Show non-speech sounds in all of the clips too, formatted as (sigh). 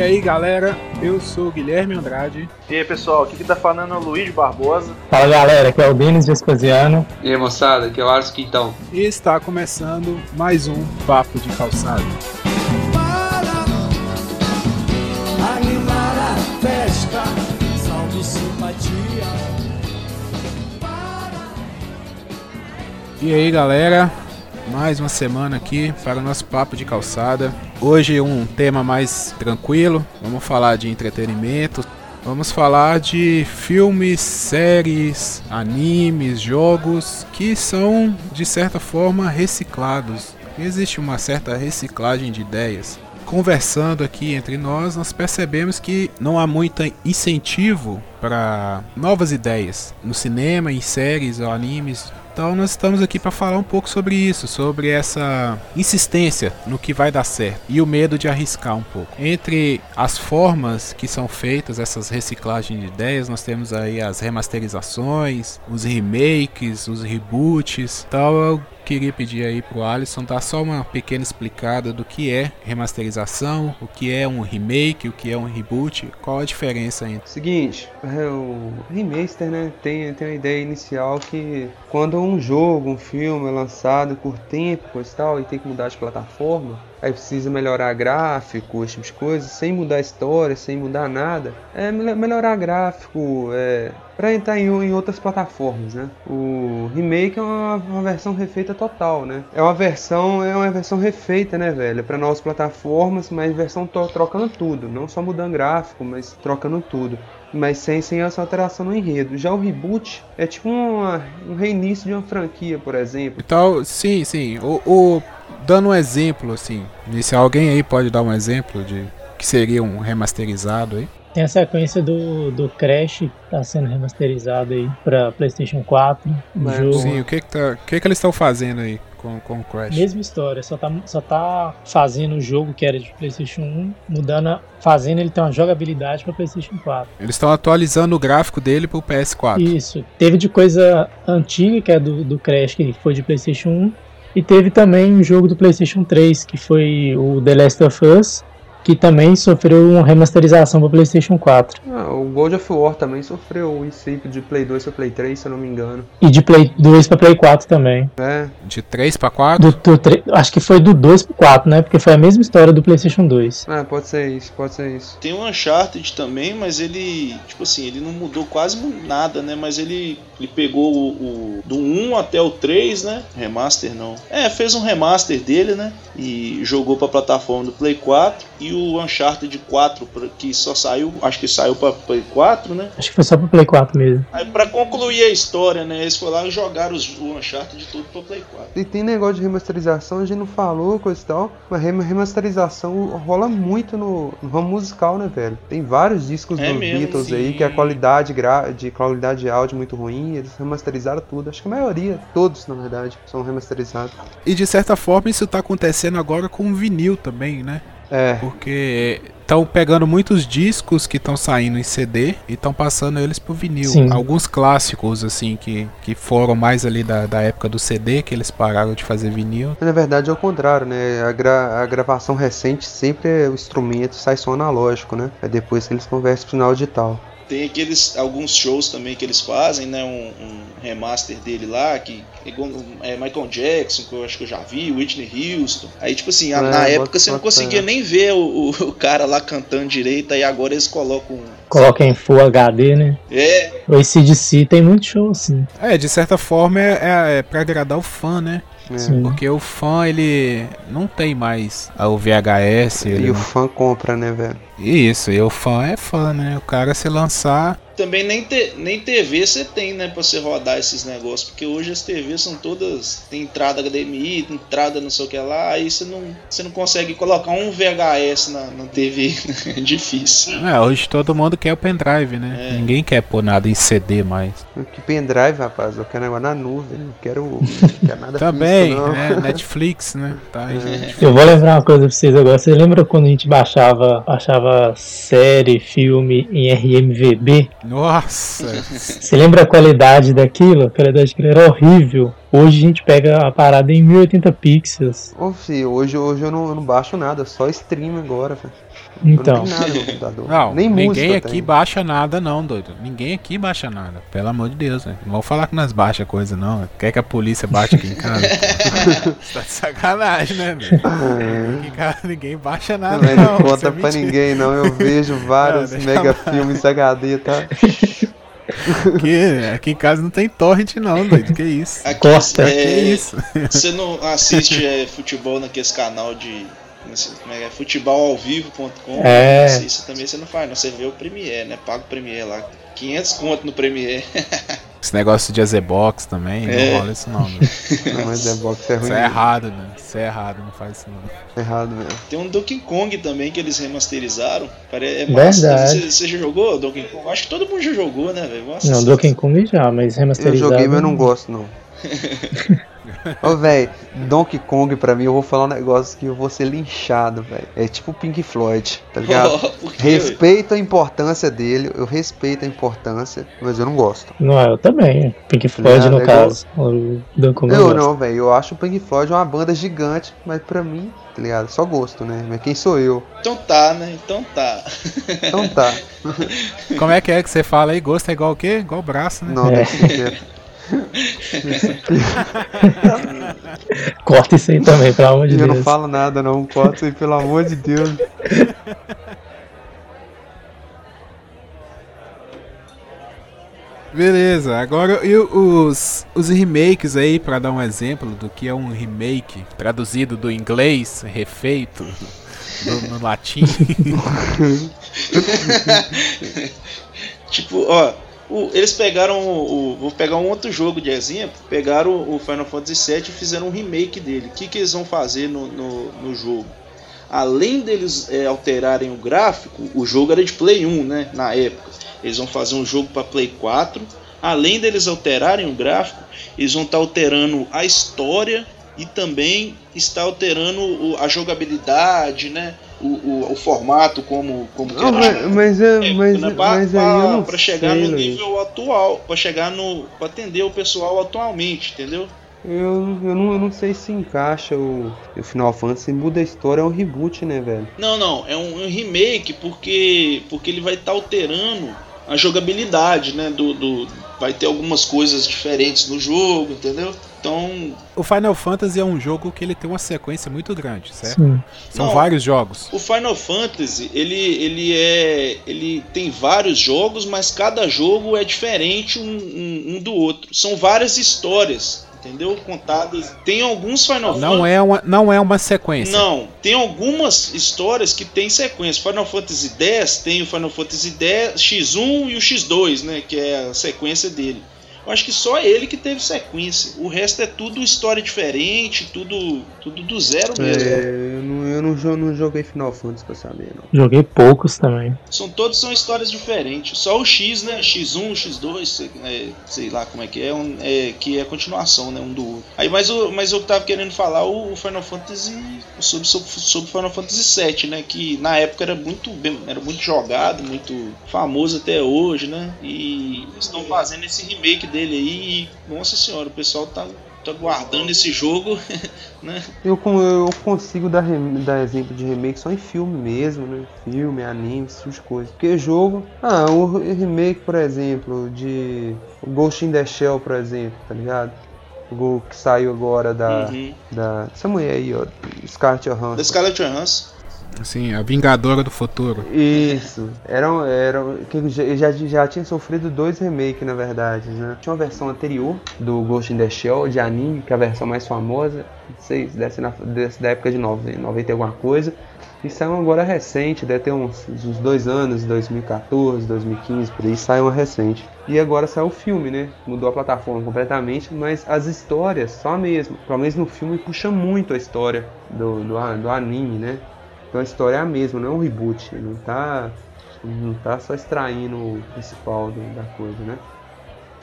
E aí galera, eu sou o Guilherme Andrade. E aí pessoal, aqui que tá falando é o Luiz Barbosa. Fala galera, aqui é o Denis Vespasiano. E aí moçada, aqui é o Ars Quintão. E está começando mais um Papo de Calçado. animar a festa, salve simpatia. E aí galera, mais uma semana aqui para o nosso Papo de Calçada. Hoje um tema mais tranquilo, vamos falar de entretenimento. Vamos falar de filmes, séries, animes, jogos que são de certa forma reciclados. Existe uma certa reciclagem de ideias conversando aqui entre nós, nós percebemos que não há muito incentivo para novas ideias no cinema, em séries ou animes. Então nós estamos aqui para falar um pouco sobre isso, sobre essa insistência no que vai dar certo e o medo de arriscar um pouco. Entre as formas que são feitas essas reciclagens de ideias, nós temos aí as remasterizações, os remakes, os reboots. Então eu queria pedir aí pro Alisson dar só uma pequena explicada do que é remasterização, o que é um remake, o que é um reboot, qual a diferença entre. Seguinte, é, o remaster, né, tem, tem a ideia inicial que quando um jogo, um filme é lançado por tempo, e tal, e tem que mudar de plataforma, aí precisa melhorar gráfico, esse tipo de coisa, sem mudar a história, sem mudar nada. É melhorar gráfico, é, para entrar em, em, outras plataformas, né? O remake é uma, uma, versão refeita total, né? É uma versão, é uma versão refeita, né, velho? Para novas plataformas, mas versão trocando tudo, não só mudando gráfico, mas trocando tudo mas sem, sem essa alteração no enredo. Já o reboot é tipo uma, um reinício de uma franquia, por exemplo. Então, sim, sim. O, o, dando um exemplo, assim, se alguém aí pode dar um exemplo de que seria um remasterizado aí? Tem a sequência do, do Crash que tá sendo remasterizado aí pra Playstation 4. Mas, jogo. Sim, o que que, tá, o que que eles estão fazendo aí? Com, com o Crash. Mesma história, só tá, só tá fazendo o jogo que era de PlayStation 1, mudando, fazendo ele ter uma jogabilidade para PlayStation 4. Eles estão atualizando o gráfico dele pro PS4. Isso. Teve de coisa antiga, que é do, do Crash, que foi de PlayStation 1, e teve também um jogo do PlayStation 3, que foi o The Last of Us, que também sofreu uma remasterização para PlayStation 4. Ah, o God of War também sofreu o incípio de Play 2 para Play 3, se eu não me engano. E de Play 2 para Play 4 também. É. De 3 para 4? Do, do, acho que foi do 2 para 4, né? Porque foi a mesma história do PlayStation 2. Ah, pode ser isso, pode ser isso. Tem o Uncharted também, mas ele, tipo assim, ele não mudou quase nada, né? Mas ele, ele pegou o, o do 1 até o 3, né? Remaster não. É, fez um remaster dele, né? E jogou para plataforma do Play 4 e o Uncharted 4, que só saiu, acho que saiu pra Play 4, né? Acho que foi só pra Play 4 mesmo. Aí pra concluir a história, né? Eles foram lá e jogaram os, o Uncharted tudo pra Play 4. E tem negócio de remasterização, a gente não falou, coisa e tal, mas remasterização rola muito no, no ramo musical, né, velho? Tem vários discos é dos mesmo, Beatles sim. aí que a qualidade de qualidade de áudio muito ruim, eles remasterizaram tudo. Acho que a maioria, todos na verdade, são remasterizados. E de certa forma isso tá acontecendo agora com o vinil também, né? É. Porque estão pegando muitos discos que estão saindo em CD e estão passando eles pro vinil. Sim. Alguns clássicos, assim, que, que foram mais ali da, da época do CD, que eles pararam de fazer vinil. Na verdade é o contrário, né? A, gra a gravação recente sempre é o instrumento sai som analógico, né? É depois que eles conversam pro sinal digital. Tem aqueles alguns shows também que eles fazem, né? Um, um remaster dele lá, que é Michael Jackson, que eu acho que eu já vi, Whitney Houston. Aí, tipo assim, é, na época você não conseguia nem ver o, o, cara lá cantando direito, aí agora eles colocam. Coloca em Full HD, né? É. O ACDC tem muito show, assim. É, de certa forma é, é, é pra agradar o fã, né? É. Porque o fã, ele não tem mais o VHS. E ele... o fã compra, né, velho? Isso, e o fã é fã, né? O cara se lançar também nem, te, nem TV você tem, né, pra você rodar esses negócios, porque hoje as TVs são todas. Tem entrada HDMI, entrada não sei o que lá, aí você não, você não consegue colocar um VHS na, na TV, né? (laughs) é difícil. É, hoje todo mundo quer o pendrive, né? É. Ninguém quer pôr nada em CD mais. Que pendrive, rapaz? Eu quero negócio na nuvem, não quero, quero nada Também, físico, né? Netflix, né? Tá é. Eu vou lembrar uma coisa pra vocês agora. Você lembra quando a gente baixava, baixava série, filme em RMVB? Nossa! Você lembra a qualidade daquilo? A qualidade daquilo era horrível. Hoje a gente pega a parada em 1080 pixels. Ô, filho, hoje, hoje eu, não, eu não baixo nada, só stream agora, velho. Então, não Nem ninguém aqui tenho. baixa nada não, doido. Ninguém aqui baixa nada. Pelo amor de Deus, né? Não vou falar que nós baixa coisa não. Quer que a polícia baixe aqui em casa? (laughs) Você tá de sacanagem, né, velho? Casa ninguém baixa nada Não, não. não conta é pra mentira. ninguém, não. Eu vejo vários mega filmes HD, tá? Aqui, aqui em casa não tem torrent não, doido. Que isso? Aqui, Costa. Que é, isso? Você não assiste é, futebol naqueles canal de. Não sei Como é que é? Futebolalvivo.com. É. Isso, isso também você não faz, não. Você vê o Premiere, né? Paga o Premiere lá. 500 conto no Premiere. (laughs) Esse negócio de Azebox também, É. não rola isso não, velho. (laughs) Não, mas é box é ruim. Isso é errado, né? Isso é errado, não faz isso não. É errado mesmo. Tem um Donkey Kong também que eles remasterizaram. Pare- É massa. Verdade. Você, você já jogou Donkey Kong? Acho que todo mundo já jogou, né, velho? Não, Donkey Kong já, mas Eu remasterizado. joguei, mas eu não gosto, não. (laughs) (laughs) Ô, velho, Donkey Kong pra mim, eu vou falar um negócio que eu vou ser linchado, velho. É tipo Pink Floyd, tá ligado? (laughs) Respeito a importância dele, eu respeito a importância, mas eu não gosto. Não, eu também. Pink Floyd, no é caso. O Donkey Kong Eu não, velho, eu acho o Pink Floyd uma banda gigante, mas pra mim, tá ligado? Só gosto, né? Mas quem sou eu? Então tá, né? Então tá. Então tá. (laughs) Como é que é que você fala aí? Gosto é igual o quê? Igual braço, né? Não, É. (laughs) Corta isso aí também, pelo amor de Eu não Deus. falo nada, não. Corta isso aí, pelo amor de Deus. Beleza, agora e os, os remakes aí, pra dar um exemplo do que é um remake traduzido do inglês, refeito do- no latim. (laughs) Tipo, ó, o- eles pegaram o, o- Vou pegar um outro jogo de exemplo. Pegaram o, Final Fantasy VII e fizeram um remake dele. O que, que eles vão fazer no, no, no jogo? Além deles é, alterarem o gráfico, o jogo era de Play 1, né? Na época. Eles vão fazer um jogo para Play 4. Além deles alterarem o gráfico, eles vão estar alterando a história e também está alterando a jogabilidade, né? O, o, o formato como, como que Não, era mas, é- é, mas, né, pra, mas aí eu pra- não pra chegar sei, no Luiz. nível atual, pra chegar no. pra atender o pessoal atualmente, entendeu? Eu, eu, não, eu não sei se encaixa o, o Final Fantasy. Muda a história, é um reboot, né, velho? Não, não, é um, um remake porque porque ele vai estar alterando a jogabilidade, né? Do, do- vai ter algumas coisas diferentes no jogo, entendeu? Então, o Final Fantasy é um jogo que ele tem uma sequência muito grande, certo? Sim. São Não. vários jogos. o Final Fantasy, ele, ele é. ele tem vários jogos, mas cada jogo é diferente um, um- um do outro. São várias histórias, entendeu? Contadas. Tem alguns Final Fantasy. Não é uma, não é uma sequência. Não, tem algumas histórias que tem sequência. Final Fantasy X tem o Final Fantasy X, X1 e o X2, né? Que é a sequência dele. Eu acho que só ele que teve sequência. O resto é tudo história diferente, tudo, tudo do zero mesmo. É, eu não, eu não, não joguei Final Fantasy pra saber, não. Joguei poucos também. São todos são histórias diferentes. Só o X, né? X1, X2, sei, é, sei lá como é que é, um- é, que é a continuação, né? Um do outro. Aí, mas, o, mas eu tava querendo falar o, o Final Fantasy sobre, sobre, sobre Final Fantasy VII, né? Que na época era muito bem, era muito jogado, muito famoso até hoje, né? E estão fazendo esse remake dele aí. E, nossa senhora, o pessoal tá, tá guardando esse jogo, (laughs) né? Eu, eu consigo dar, dar exemplo de remake só em filme mesmo, né? Filme, anime, esse tipo de coisa. Porque jogo. Ah, o remake, por exemplo, de. Ghost in the Shell, por exemplo, tá ligado? O gol que saiu agora da. Uhum. da essa mulher aí, ó. Scarlett Johansson. Da Scarlett Johansson. Assim, a Vingadora do Futuro. Isso. Era, era, que já, já, tinha sofrido dois remakes, na verdade, né? Tinha uma versão anterior do Ghost in the Shell, de anime, que é a versão mais famosa. Não sei, na, da época de 90, 90 e alguma coisa. E saiu agora recente, deve ter uns, uns dois anos, 2014, 2015, por aí, saiu uma recente. E agora saiu o filme, né? Mudou a plataforma completamente, mas as histórias são a mesma. Pelo menos no filme puxa muito a história do, do, do anime, né? Então a história é a mesma, não é um reboot. Não tá, não tá só extraindo o principal da coisa, né?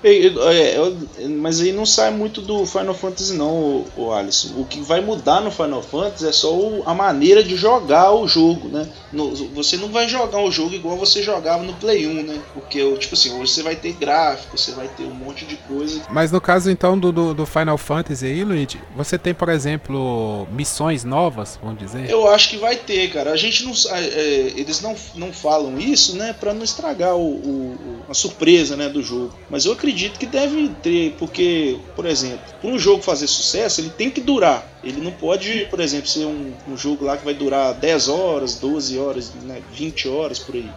É, é, é, mas aí não sai muito do Final Fantasy não, o, o Alisson. O que vai mudar no Final Fantasy é só a maneira de jogar o jogo, né? Você não vai jogar o jogo igual você jogava no Play 1, né? Porque, tipo assim, hoje você vai ter gráfico, você vai ter um monte de coisa. Mas no caso então do, do, do Final Fantasy aí, Luigi, você tem, por exemplo, missões novas, vamos dizer? Eu acho que vai ter, cara. A gente não. É, eles não, não falam isso, né? Pra não estragar o, o, a surpresa né, do jogo. Mas eu acredito acredito que deve ter, porque, por exemplo, para um jogo fazer sucesso, ele tem que durar. Ele não pode, por exemplo, ser um, um jogo lá que vai durar 10 horas, 12 horas, né, 20 horas por aí.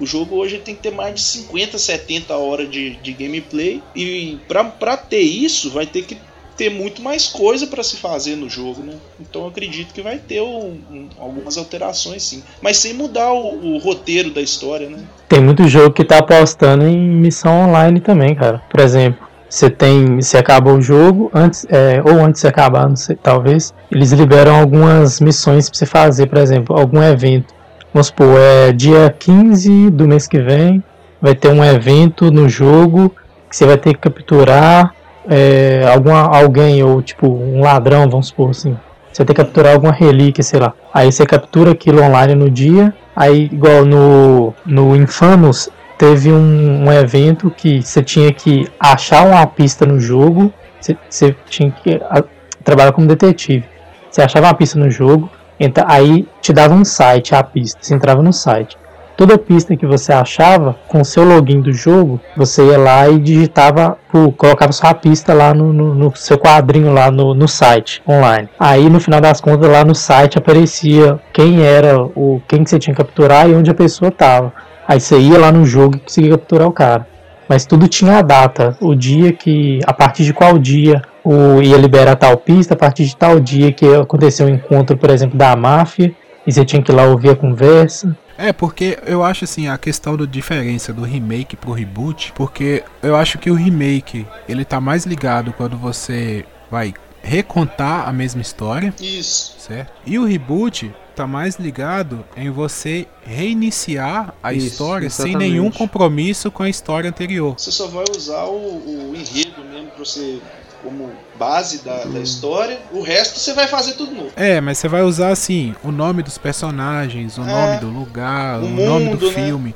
O jogo hoje tem que ter mais de 50, 70 horas de, de gameplay. E para ter isso, vai ter que ter muito mais coisa para se fazer no jogo, né? Então acredito que vai ter um, um, algumas alterações sim, mas sem mudar o, o, roteiro da história, né? Tem muito jogo que tá apostando em missão online também, cara. Por exemplo, você tem, você acaba o jogo antes, é, ou antes de acabar, não sei, talvez, eles liberam algumas missões para você fazer, por exemplo, algum evento. Vamos supor, é dia 15 do mês que vem, vai ter um evento no jogo que você vai ter que capturar é, alguma, alguém, ou tipo, um ladrão, vamos supor assim. Você tem que capturar alguma relíquia, sei lá. Aí você captura aquilo online no dia. Aí, igual no, no Infamous, teve um, um evento que você tinha que achar uma pista no jogo. Você, você tinha que a, trabalhar como detetive. Você achava uma pista no jogo, então, aí te dava um site, a pista. Você entrava no site toda pista que você achava, com o seu login do jogo, você ia lá e digitava, colocava sua pista lá no, no, no seu quadrinho lá no, no, site online. Aí no final das contas lá no site aparecia quem era o quem que você tinha que capturar e onde a pessoa estava. Aí você ia lá no jogo e conseguia capturar o cara. Mas tudo tinha a data, o dia que, a partir de qual dia o, ia liberar tal pista, a partir de tal dia que aconteceu o um encontro, por exemplo, da máfia, e você tinha que ir lá ouvir a conversa. É, porque eu acho assim, a questão da diferença do remake pro reboot, porque eu acho que o remake, ele tá mais ligado quando você vai recontar a mesma história. Isso. Certo? E o reboot tá mais ligado em você reiniciar a Isso, história exatamente. sem nenhum compromisso com a história anterior. Você só vai usar o, o enredo mesmo pra você como base da, da, história, o resto você vai fazer tudo novo. É, mas você vai usar assim o nome dos personagens, o é, nome do lugar, o, o mundo, nome do né? filme.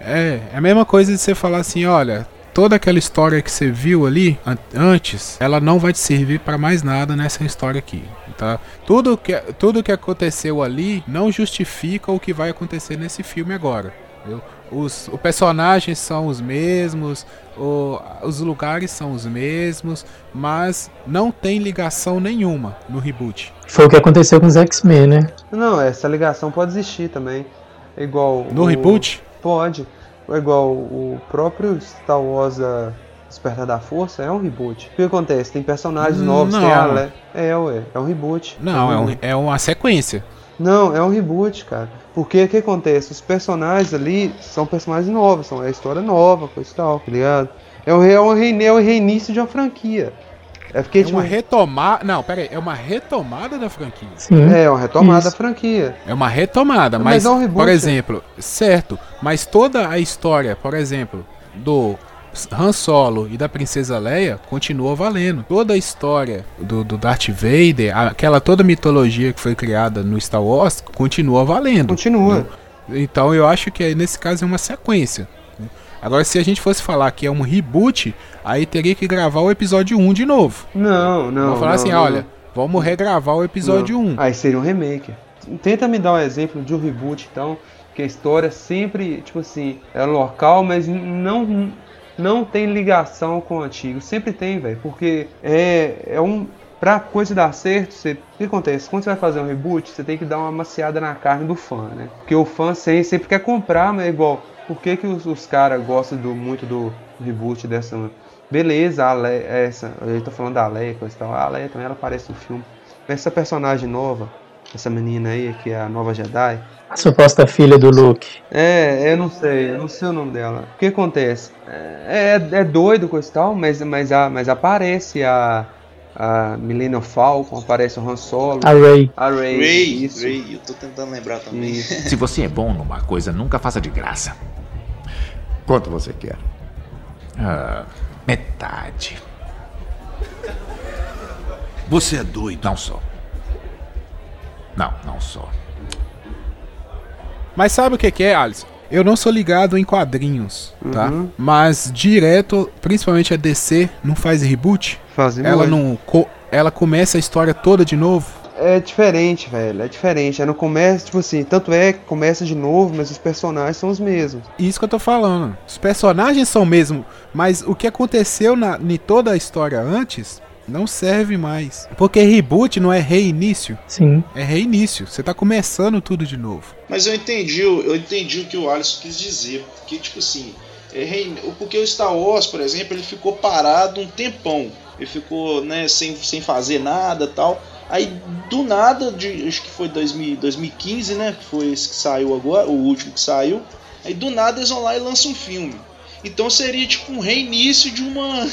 É, é a mesma coisa de você falar assim, olha, toda aquela história que você viu ali an antes, ela não vai te servir para mais nada nessa história aqui. Tá? Tudo que tudo que aconteceu ali não justifica o que vai acontecer nesse filme agora. Viu? Os, os personagens são os mesmos, o, os lugares são os mesmos, mas não tem ligação nenhuma no reboot. Foi o que aconteceu com os X-Men, né? Não, essa ligação pode existir também. É igual. No o, reboot? Pode. É igual o próprio Star Wars a Despertar da Força é um reboot. O que acontece? Tem personagens novos, não. tem a Le... É, ué, é um reboot. Não, é, um, é uma sequência. Não, é um reboot, cara. Porque o que acontece? Os personagens ali são personagens novos, são é história nova, coisa e tal, tá ligado? É o, é, o reine, é o reinício de uma franquia. É, porque, é tipo, uma retomada. Não, pera aí, é uma retomada da franquia. Sim. É, uma retomada Isso. da franquia. É uma retomada, mas, mas é um reboot, por exemplo, certo, mas toda a história, por exemplo, do Han Solo e da Princesa Leia continua valendo. Toda a história do, do Darth Vader, aquela toda mitologia que foi criada no Star Wars, continua valendo. Continua. Então eu acho que nesse caso é uma sequência. Né? Agora, se a gente fosse falar que é um reboot, aí teria que gravar o episódio 1 de novo. Não, não. Vamos falar não, assim, não. olha, vamos regravar o episódio não. 1. Aí seria um remake. Tenta me dar um exemplo de um reboot, então, que a história sempre, tipo assim, é local, mas não não tem ligação com o antigo. Sempre tem, velho. Porque é, é um. Pra coisa dar certo, você, o que acontece? Quando você vai fazer um reboot, você tem que dar uma maciada na carne do fã, né? Porque o fã sempre quer comprar, mas é igual. Por que, que os, os caras gostam do, muito do reboot dessa. Beleza, a Leia, essa. Eu tô falando da Leia, coisa tal. A Leia também ela aparece no filme. Essa personagem nova, essa menina aí, que é a nova Jedi, a suposta filha do Luke. É, eu não sei, eu não sei o nome dela. O que acontece? É, é, é doido com tal, mas, mas, a, mas aparece a, a Millennium Falcon, aparece o Han Solo. A Rey. A Rey, Rey, isso. Rey, eu tô tentando lembrar também. Isso. (laughs) Se você é bom numa coisa, nunca faça de graça. Quanto você quer? Ah, metade. Você é doido. Não sou. Não, não sou. Mas sabe o que, que é, Alisson? Eu não sou ligado em quadrinhos, tá? Mas direto, principalmente a DC, não faz reboot. Fazem Ela não. co- ela começa a história toda de novo. É diferente, velho. É diferente. É no começo, tipo assim, tanto é que começa de novo, mas os personagens são os mesmos. Isso que eu tô falando. Os personagens são mesmo, mas o que aconteceu na, em toda a história antes não serve mais. Porque reboot não é reinício, Sim. é reinício. Você tá começando tudo de novo. Mas eu entendi, o- eu entendi o que o Alisson quis dizer. Porque, tipo assim, é rein- porque o Star Wars, por exemplo, ele ficou parado um tempão. Ele ficou, né, sem, sem fazer nada tal. Aí, do nada, de, acho que foi 2000, 2015, né? Que foi esse que saiu agora, o último que saiu. Aí, do nada, eles vão lá e lançam um filme. Então, seria tipo um reinício de uma. (laughs)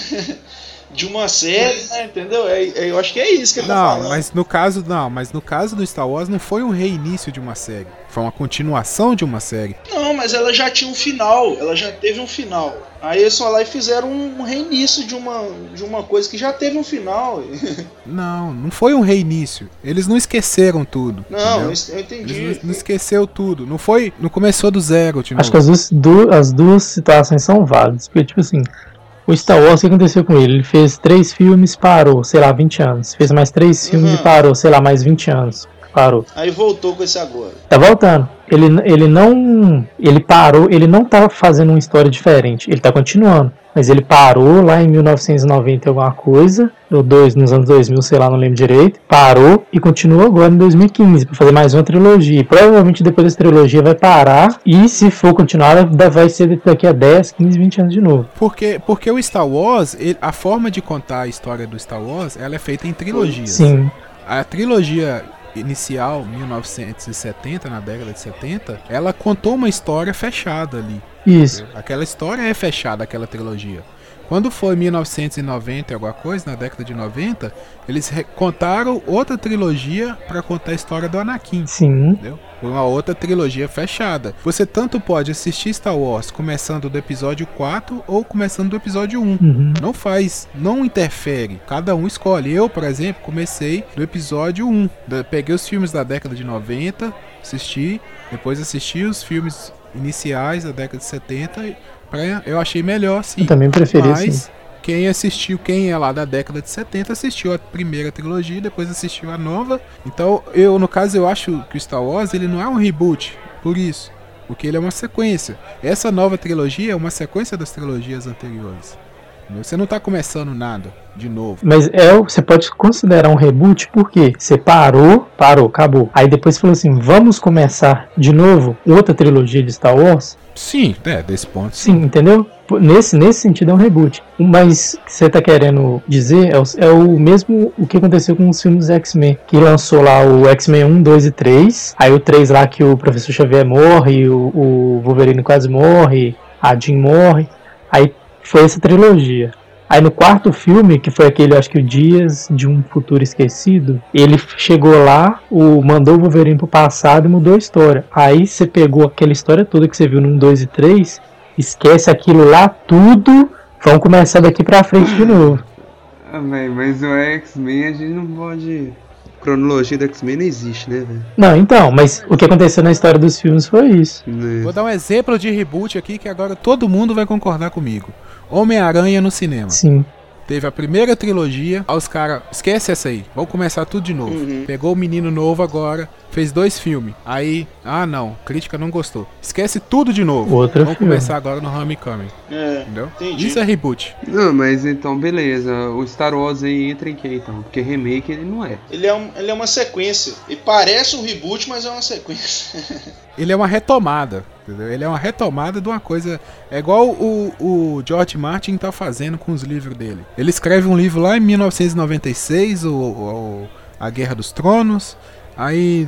de uma série, né? Entendeu? É, é- eu acho que é isso que ele tá Não, falando. mas no caso, não, mas no caso do Star Wars não foi um reinício de uma série, foi uma continuação de uma série. Não, mas ela já tinha um final, ela já teve um final. Aí eles foram lá e fizeram um reinício de uma, de uma coisa que já teve um final. (laughs) Não, não foi um reinício. Eles não esqueceram tudo. Não, entendeu? eu entendi. Eles não, não esqueceu tudo. Não foi, não começou do zero, de Acho que as duas, du- as duas situações são válidas. Porque, tipo assim, o Star Wars, o que aconteceu com ele? Ele fez três filmes, parou, sei lá, 20 anos. Fez mais três filmes Uhum. e parou, sei lá, mais 20 anos. Parou. Aí voltou com esse agora. Tá voltando. Ele, ele não. Ele parou, ele não tá fazendo uma história diferente. Ele tá continuando. Mas ele parou lá em 1990 e alguma coisa. Ou dois, nos anos 2000, sei lá, não lembro direito. Parou e continua agora em 2015 pra fazer mais uma trilogia. E provavelmente depois dessa trilogia vai parar. E se for continuar, vai- vai ser daqui a 10, 15, 20 anos de novo. Porque, porque o Star Wars, ele- a forma de contar a história do Star Wars, ela é feita em trilogias. Sim. A trilogia inicial, 1970, na década de 70, ela contou uma história fechada ali. Isso. Aquela história é fechada, aquela trilogia. Quando foi 1990 e alguma coisa, na década de 90, eles contaram outra trilogia para contar a história do Anakin. Sim. Entendeu? Foi uma outra trilogia fechada. Você tanto pode assistir Star Wars começando do episódio 4 ou começando do episódio 1. Uhum. Não faz, não interfere. Cada um escolhe. Eu, por exemplo, comecei do episódio 1. Da- Peguei os filmes da década de 90, assisti, depois assisti os filmes iniciais da década de 70. E Pra, eu achei melhor assim. Eu também preferi Mas assim. quem assistiu, quem é lá da década de 70, assistiu a primeira trilogia, depois assistiu a nova. Então, eu, no caso, eu acho que o Star Wars ele não é um reboot, por isso. Porque ele é uma sequência. Essa nova trilogia é uma sequência das trilogias anteriores. Entendeu? Você não tá começando nada de novo. Mas é, você pode considerar um reboot porque você parou, parou, acabou. Aí depois falou assim: vamos começar de novo outra trilogia de Star Wars? Sim, é, desse ponto. Sim, entendeu? P- Nesse, nesse sentido é um reboot. Mas o que você tá querendo dizer é o, é o mesmo o que aconteceu com os filmes X-Men. Que lançou lá o X-Men 1, 2 e 3. Aí o 3 lá que o Professor Xavier morre, o, o Wolverine quase morre, a Jean morre. Aí foi essa trilogia. Aí no quarto filme, que foi aquele, acho que o Dias de um Futuro Esquecido, ele chegou lá, o, mandou o Wolverine pro passado e mudou a história. Aí você pegou aquela história toda que você viu no 1, 2 e 3, esquece aquilo lá tudo, vamos começar daqui pra frente de novo. Ah, velho, mas o X-Men a gente não pode. Cronologia do X-Men não existe, né, velho? Não, então, mas o que aconteceu na história dos filmes foi isso. Né? Vou dar um exemplo de reboot aqui que agora todo mundo vai concordar comigo. Homem-Aranha no cinema. Sim. Teve a primeira trilogia, aí os caras, esquece essa aí, vamos começar tudo de novo. Uhum. Pegou o menino novo agora, fez dois filmes. Aí, ah não, crítica não gostou. Esquece tudo de novo. Outro vamos filme. começar agora no Homecoming, É, entendeu? Entendi. Isso é reboot. Não, mas então, beleza. O Star Wars aí entra em que então? Porque remake ele não é. ele, é um- ele é uma sequência. Ele parece um reboot, mas é uma sequência. (laughs) Ele é uma retomada, entendeu? Ele é uma retomada de uma coisa. É igual o, o George Martin tá fazendo com os livros dele. Ele escreve um livro lá em 1996, o, o- A Guerra dos Tronos. Aí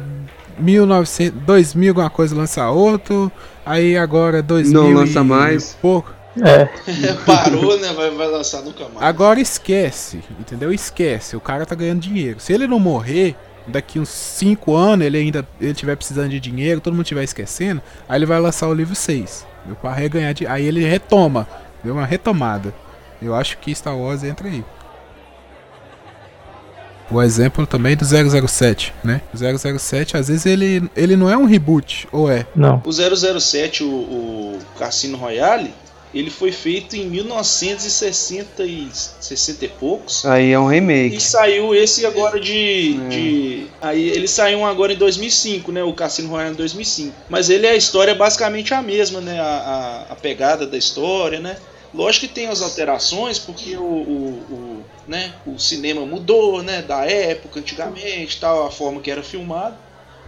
1900, 2000 alguma coisa lança outro. Aí agora 2000 Não lança e mais. pouco. É, (laughs) Parou, né? Vai, vai lançar nunca mais. Agora esquece, entendeu? Esquece. O cara tá ganhando dinheiro. Se ele não morrer, daqui uns 5 anos, ele ainda ele tiver precisando de dinheiro, todo mundo estiver esquecendo, aí ele vai lançar o livro 6. Para reganhar de... Aí ele retoma deu uma retomada. Eu acho que Star Wars entra aí. O exemplo também do 007, né? O 007, às vezes ele, ele não é um reboot, ou é? Não. O 007, o, o Cassino Royale, ele foi feito em 1960 e, 60 e poucos. Aí é um E remake. saiu esse agora de, É. de. Aí ele saiu um agora em 2005, né? O Cassino Royale em 2005. Mas ele a história é basicamente a mesma, né? A, a, a pegada da história, né? Lógico que tem as alterações, porque o, o, o, né? o cinema mudou, né? Da época, antigamente, tal, a forma que era filmado.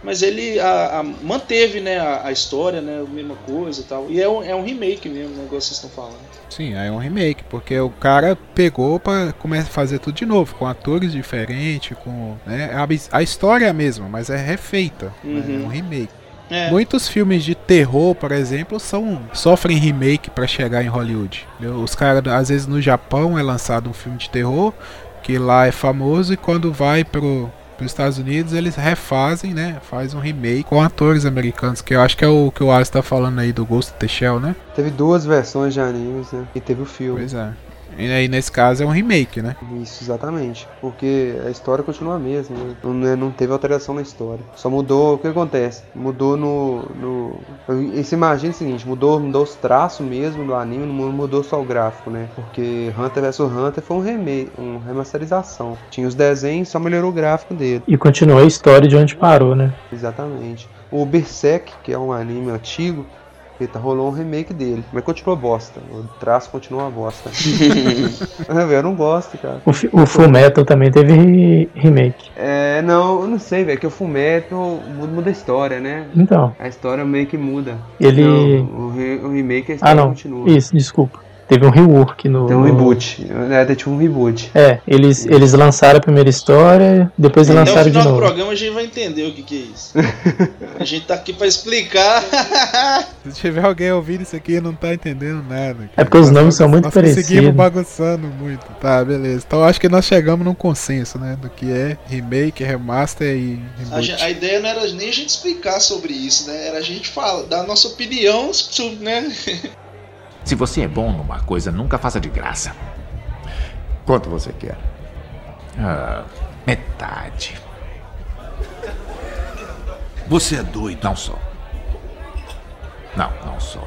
Mas ele a- a- manteve, né? A, a história, né? A mesma coisa e tal. E é um, é um remake mesmo, o negócio que vocês estão falando. Sim, é um remake, porque o cara pegou pra começar a fazer tudo de novo, com atores diferentes, com. Né, a, a história é a mesma, mas é refeita. né, Uhum. É um remake. É. Muitos filmes de terror, por exemplo, são sofrem remake pra chegar em Hollywood. Os caras, às vezes no Japão é lançado um filme de terror que lá é famoso e quando vai pro os Estados Unidos eles refazem, né? Faz um remake com atores americanos, que eu acho que é o que o Alisson tá falando aí do Ghost of the Shell, né? Teve duas versões de animes, né? E teve o filme. Pois é. E aí nesse caso é um remake, né? Isso, exatamente. Porque a história continua a mesma, né? não, é- não teve alteração na história. Só mudou, o que acontece? Mudou no. no e você imagina o seguinte, mudou, mudou os traços mesmo do anime, não mudou só o gráfico, né? Porque Hunter vs Hunter foi um remake, uma remasterização. Tinha os desenhos, só melhorou o gráfico dele. E continua a história de onde parou, né? Exatamente. O Berserk, que é um anime antigo, eita, rolou um remake dele. Mas continua bosta. O traço continua uma bosta. É, (laughs) velho, eu não gosto, cara. O, o Full Metal também teve re- remake. É, não, eu não sei, velho, que o Fullmetal muda, muda a história, né? Então, A história meio que muda. ele. Não, o, re- o remake a história Ah, não. continua. Isso, desculpa. Teve um rework no. Tem um no- reboot. É, tipo um reboot. É, eles, eles lançaram a primeira história, depois Até o lançaram de final do novo. programa a gente vai entender o que, que é isso. a gente tá aqui pra explicar. (laughs) Se tiver alguém ouvindo isso aqui e não tá entendendo nada. cara. É porque os Nós nomes são muito nós conseguimos parecidos. bagunçando muito. Tá, beleza. Então acho que nós chegamos num consenso, né? Do que é remake, remaster e A, reboot. gen- a ideia não era nem a gente explicar sobre isso, né? Era a gente falar, dar a nossa opinião sobre, né? (laughs) Se você é bom numa coisa, nunca faça de graça. Quanto você quer? Ah, metade. Você é doido. Não sou. Não, não sou.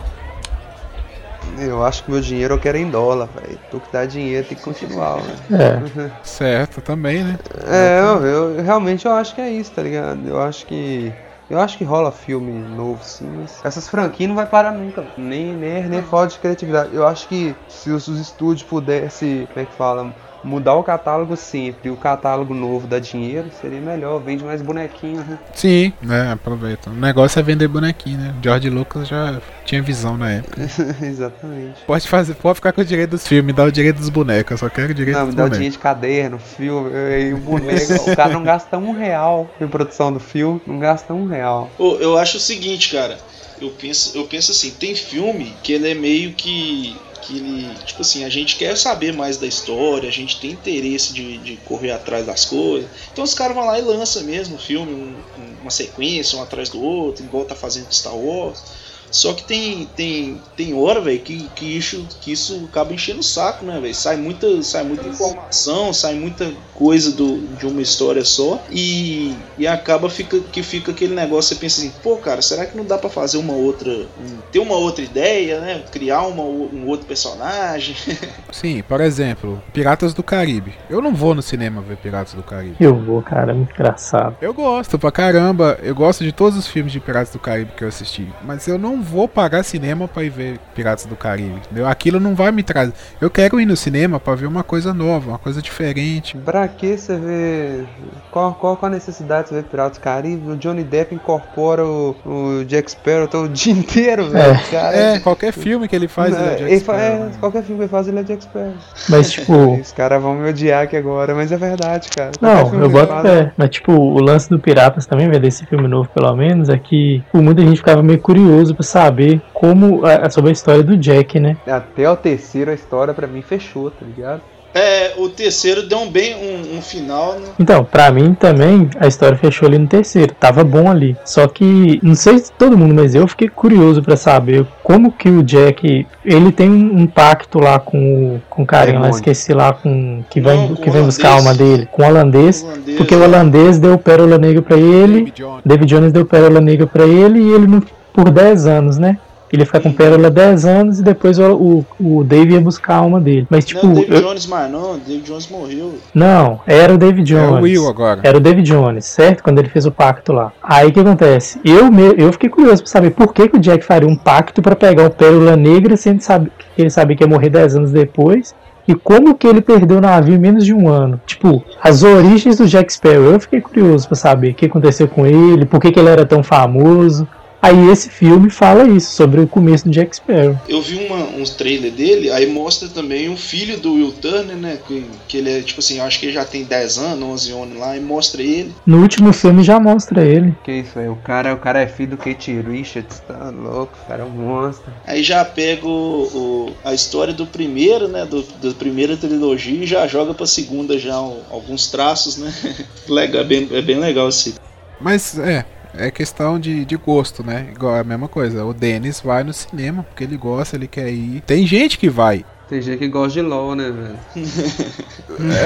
Eu acho que meu dinheiro eu quero em dólar, velho. Tu que dá dinheiro tem que continuar, velho. É, Certo, também, né? É, eu, eu- realmente eu acho que é isso, tá ligado? Eu acho que. Eu acho que rola filme novo, sim, mas essas franquias não vai parar nunca. Nem, nem, nem falta de criatividade. Eu acho que se os, os estúdios pudessem, como é que fala, mudar o catálogo sempre e o catálogo novo dá dinheiro, seria melhor. Vende mais bonequinhos, né? Sim, né? Aproveita. O negócio é vender bonequinho, né? George Lucas já tinha visão na época. (laughs) Exatamente. Pode fazer, pode ficar com o direito dos filmes, dá o direito dos bonecos, eu só quero o direito Não, dos me dá o bonecos. dinheiro de caderno, filme, e o boneco. o cara não gasta um real em produção do filme, não gasta um real. Ô, eu acho o seguinte, cara. Eu penso, eu penso assim, tem filme que ele é meio que. Que ele. Tipo assim, a gente quer saber mais da história, a gente tem interesse de, de correr atrás das coisas. Então os caras vão lá e lançam mesmo o filme, um- um- uma sequência, um atrás do outro, igual tá fazendo Star Wars. Só que tem, tem, tem hora, velho, que, que, isso, que isso acaba enchendo o saco, né, velho? Sai muita, sai muita informação, sai muita coisa do, de uma história só e, e acaba fica, que fica aquele negócio, você pensa assim, pô, cara, será que não dá pra fazer uma outra, um- ter uma outra ideia, né? Criar uma, um outro personagem? (laughs) Sim, por exemplo, Piratas do Caribe. Eu não vou no cinema ver Piratas do Caribe. eu vou, cara, muito engraçado. Eu gosto pra caramba, eu gosto de todos os filmes de Piratas do Caribe que eu assisti, mas eu não vou pagar cinema pra ir ver Piratas do Caribe, entendeu? Aquilo não vai me trazer. Eu quero ir no cinema pra ver uma coisa nova, uma coisa diferente. Pra que você vê. Qual, qual, qual a necessidade de você ver Piratas do Caribe? O Johnny Depp incorpora o, o Jack Sparrow todo (laughs) o dia inteiro, velho. Cara, É, qualquer filme que ele faz, ele é Jack ele fa- é, Sparrow, né? qualquer filme que ele faz, ele é Jack Sparrow. Mas, tipo. (laughs) Os caras vão me odiar aqui agora, mas é verdade, cara. Qualquer Não, eu boto faz, fé. Mas, tipo, o lance do Piratas também, ver desse filme novo, pelo menos, é que pô, muita gente ficava meio curioso pra saber como. a- sobre a história do Jack, né? Até o terceiro a história pra mim fechou, tá ligado? É, o terceiro deu um bem um, um final, né? Então, pra mim também, a história fechou ali no terceiro. Tava bom ali. Só que, não sei se todo mundo, mas eu fiquei curioso pra saber como que o Jack. Ele tem um pacto lá com o, com o carinha lá, esqueci lá, com. Que, vai, Não, que o vem buscar a alma dele. Com o holandês. O holandês, Porque o né? holandês deu pérola negra pra ele. David Jones. David Jones deu pérola negra pra ele e ele não, por 10 anos, né? Ele ia ficar com pérola 10 anos e depois o, o, o Dave ia buscar a alma dele. Mas tipo, não, David eu- Jones mais não, David Jones morreu. não, era o David É Jones. o Will agora. Era o David Jones, certo? Quando ele fez o pacto lá. Aí o que acontece? Eu, me- eu fiquei curioso pra saber por que, que o Jack faria um pacto pra pegar o Pérola Negra sem ele saber que ele sabia que ia morrer 10 anos depois. E como que ele perdeu o navio em menos de um ano? Tipo, as origens do Jack Sparrow. Eu fiquei curioso pra saber o que aconteceu com ele, por que, que ele era tão famoso. Aí esse filme fala isso, sobre o começo do Jack Sparrow. Eu vi uma, uns trailer dele, aí mostra também o filho do Will Turner, né? Que, que ele é, tipo assim, eu acho que ele já tem 10 anos, 11 anos lá, e mostra ele. No último filme já mostra ele. Que isso aí, o cara, o cara é filho do Kate Richards, tá louco, o cara é um monstro. Aí já pega o, o- a história do primeiro, né? Do, da primeira trilogia e já joga pra segunda já o- alguns traços, né? (laughs) legal, é bem, é bem legal esse. Mas é, é questão de, de gosto, né? Igual a mesma coisa. O Denis vai no cinema porque ele gosta, ele quer ir. Tem gente que vai. Tem gente que gosta de LOL, né, velho? (laughs)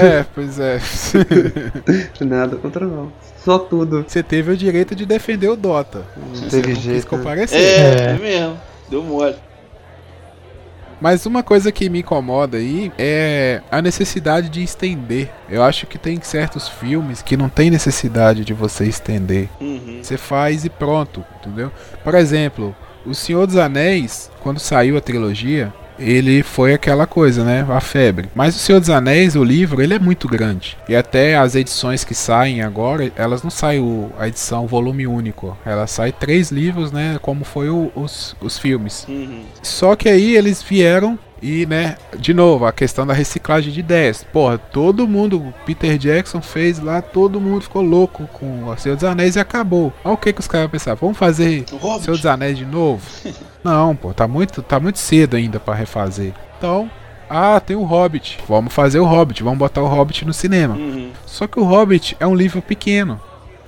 É, pois é. (laughs) Nada contra não. Só tudo. Você teve o direito de defender o Dota. Não Você teve não quis jeito. né? comparecer. É, É. é mesmo. Deu mole. Mas uma coisa que me incomoda aí é a necessidade de estender. Eu acho que tem certos filmes que não tem necessidade de você estender. Uhum. Você faz e pronto, entendeu? Por exemplo, O Senhor dos Anéis, quando saiu a trilogia, ele foi aquela coisa, né? A febre. Mas O Senhor dos Anéis, o livro, ele é muito grande. E até as edições que saem agora, elas não saem o- a edição volume único. Ela sai três livros, né? Como foi o- os, os filmes. Uhum. Só que aí eles vieram e, né, de novo, a questão da reciclagem de ideias. Porra, todo mundo, o Peter Jackson fez lá, todo mundo ficou louco com o Senhor dos Anéis e acabou. Olha o que, que os caras pensaram, vamos fazer O Senhor dos Anéis de novo? (laughs) Não, pô, tá muito, tá muito cedo ainda pra refazer. Então, ah, tem o Hobbit. Vamos fazer o Hobbit, vamos botar o Hobbit no cinema. Uhum. Só que o Hobbit é um livro pequeno.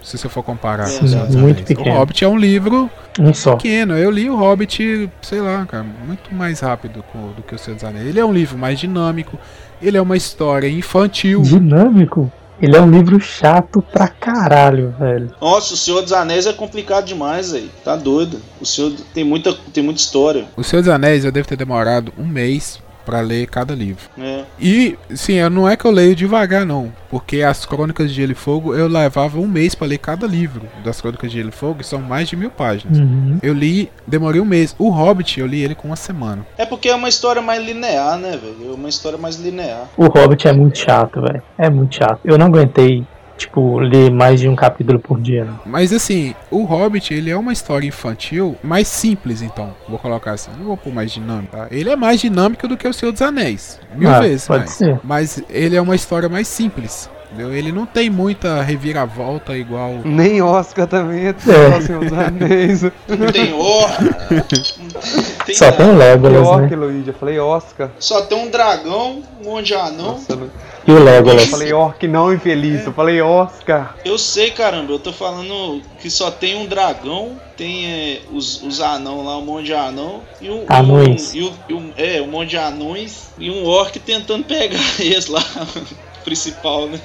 Se você for comparar Sim, com o Senhor dos muito Anéis. pequeno. O Hobbit é um livro Um só. pequeno. Eu li o Hobbit, sei lá, cara, muito mais rápido do que o Senhor dos Anéis. Ele é um livro mais dinâmico, ele é uma história infantil. Dinâmico? Ele é um livro chato pra caralho, velho. Nossa, o Senhor dos Anéis é complicado demais, aí. Tá doido. O Senhor tem muita, tem muita história. O Senhor dos Anéis eu devo ter demorado um mês pra ler cada livro. né? E, sim, eu- não é que eu leio devagar, não. Porque as Crônicas de Gelo e Fogo eu levava um mês pra ler cada livro das Crônicas de Gelo e Fogo, e são mais de mil páginas. Uhum. Eu li, demorei um mês. O Hobbit, eu li ele com uma semana. É porque é uma história mais linear, né, velho? É uma história mais linear. O Hobbit é muito chato, velho. É muito chato. Eu não aguentei, tipo, ler mais de um capítulo por dia, não. Mas assim, o Hobbit, ele é uma história infantil mais simples, então. Vou colocar assim, não vou pôr mais dinâmico, tá? Ele é mais dinâmico do que o Senhor dos Anéis. Mil Ah, vezes pode mais. ser. Mas ele é uma história mais simples. Entendeu? Ele não tem muita reviravolta igual. Nem Oscar também é É. Anéis. Não tem orc. não (laughs) tem Só nada. tem o Legolas, Orc, né? Luigi. Eu falei Oscar. Só tem um dragão, um monte de anão. Nossa, Lu- E o eu Legolas. falei Orc não, infeliz. Eu falei Oscar. Eu sei, caramba, eu tô falando que só tem um dragão, tem é, os, os anão lá, um monte de anão, e um. Anões. Um, e um- e um- é, um monte de anões e um orc tentando pegar (laughs) eles lá, principal, né?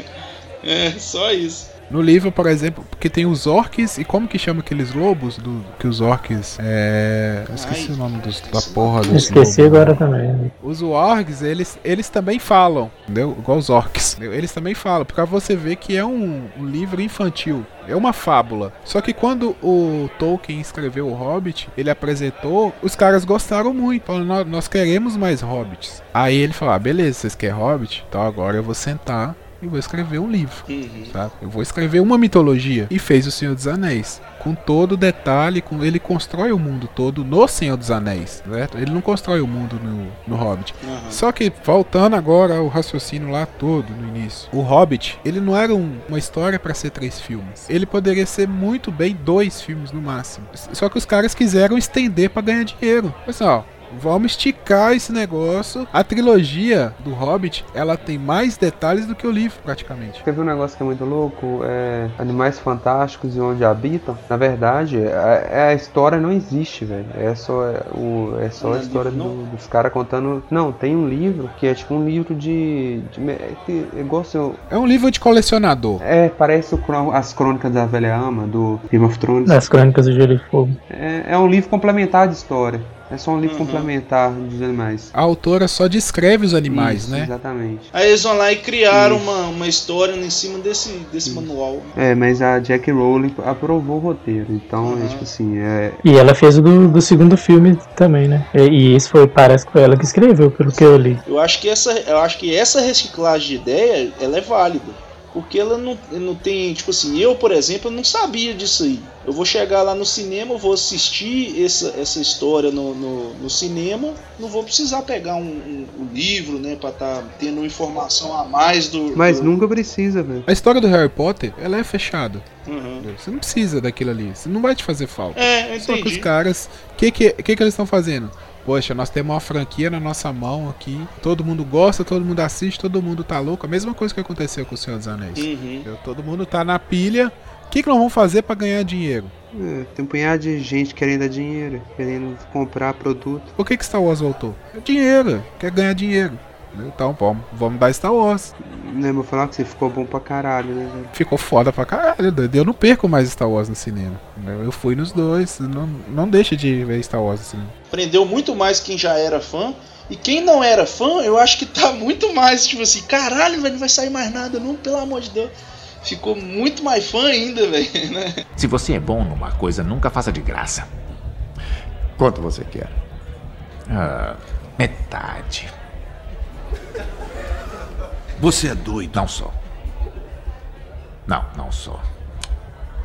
É, só isso. No livro, por exemplo, porque tem os orcs e como que chama aqueles lobos do que os orcs é, eu esqueci Ai, o nome dos, da porra dos Esqueci lobos. agora também. Os wargs, eles, eles também falam, entendeu? Igual os orcs. entendeu? Eles também falam, porque você vê que é um, um livro infantil. É uma fábula. Só que quando o Tolkien escreveu o Hobbit, ele apresentou, os caras gostaram muito. Falaram, "Nó- nós queremos mais Hobbits. Aí ele falou, ah, beleza, vocês querem Hobbit? Então agora eu vou sentar e vou escrever um livro Uhum. sabe? Eu vou escrever uma mitologia. E fez o Senhor dos Anéis. Com todo o detalhe, com, ele constrói o mundo todo no Senhor dos Anéis, certo? Ele não constrói o mundo no, no Hobbit. Aham. Só que, voltando agora ao raciocínio lá todo, no início. O Hobbit, ele não era um- uma história pra ser três filmes. Ele poderia ser muito bem dois filmes no máximo. Só que os caras quiseram estender pra ganhar dinheiro. Pessoal, Vamos esticar esse negócio. A trilogia do Hobbit, ela tem mais detalhes do que o livro, praticamente. Quer ver um negócio que é muito louco? É Animais Fantásticos e Onde Habitam. Na verdade, a, a história não existe, velho. É só, é, o, é só Não a é história do- dos caras contando. Não, tem um livro que é tipo um livro de. de é, que- é igual seu. É um livro de colecionador. É, parece o as crônicas da Velha Ama, do Game of Thrones. Nas Crônicas do Gelo e Fogo. É, é um livro complementar de história. É só um livro Uhum. complementar dos animais. A autora só descreve os animais, Isso, né? Exatamente. Aí eles vão lá e criaram Isso. uma, uma história em cima desse, desse manual. É, mas a Jack Rowling aprovou o roteiro. Então, Uhum. é tipo assim, é, E ela fez o do, do segundo filme também, né? E, e esse foi, parece que foi ela que escreveu, pelo que eu li. Eu acho que essa, eu acho que essa reciclagem de ideia, ela é válida. Porque ela não, não tem, tipo assim, eu, por exemplo, eu não sabia disso aí. Eu vou chegar lá no cinema, vou assistir essa, essa história no, no, no cinema, não vou precisar pegar um, um- um livro, né, pra tá tendo informação a mais do. Mas do... nunca precisa, velho. A história do Harry Potter, ela é fechada. Uhum. Você não precisa daquilo ali. Você não vai te fazer falta. É, eu Só que os entendi. caras, o que, que, que, que eles estão fazendo? Poxa, nós temos uma franquia na nossa mão aqui. Todo mundo gosta, todo mundo assiste, todo mundo tá louco. A mesma coisa que aconteceu com o Senhor dos Anéis. Uhum. Todo mundo tá na pilha. O que, que nós vamos fazer pra ganhar dinheiro? É, tem um punhado de gente querendo dar dinheiro, querendo comprar produto. Por que, que Star Wars voltou? É dinheiro, quer ganhar dinheiro. Então vamos, vamos dar Star Wars. Né, vou falar que você ficou bom pra caralho, né, velho? Ficou foda pra caralho, doido. Eu não perco mais Star Wars no cinema. Eu fui nos dois. Não, não deixa de ver Star Wars no cinema. Prendeu muito mais quem já era fã. E quem não era fã, eu acho que tá muito mais, tipo assim, caralho, velho, não vai sair mais nada, não, pelo amor de Deus. Ficou muito mais fã ainda, (laughs) velho, né? Se você é bom numa coisa, nunca faça de graça. Quanto você quer? Ah, metade. Você é doido. Não sou. Não, não sou.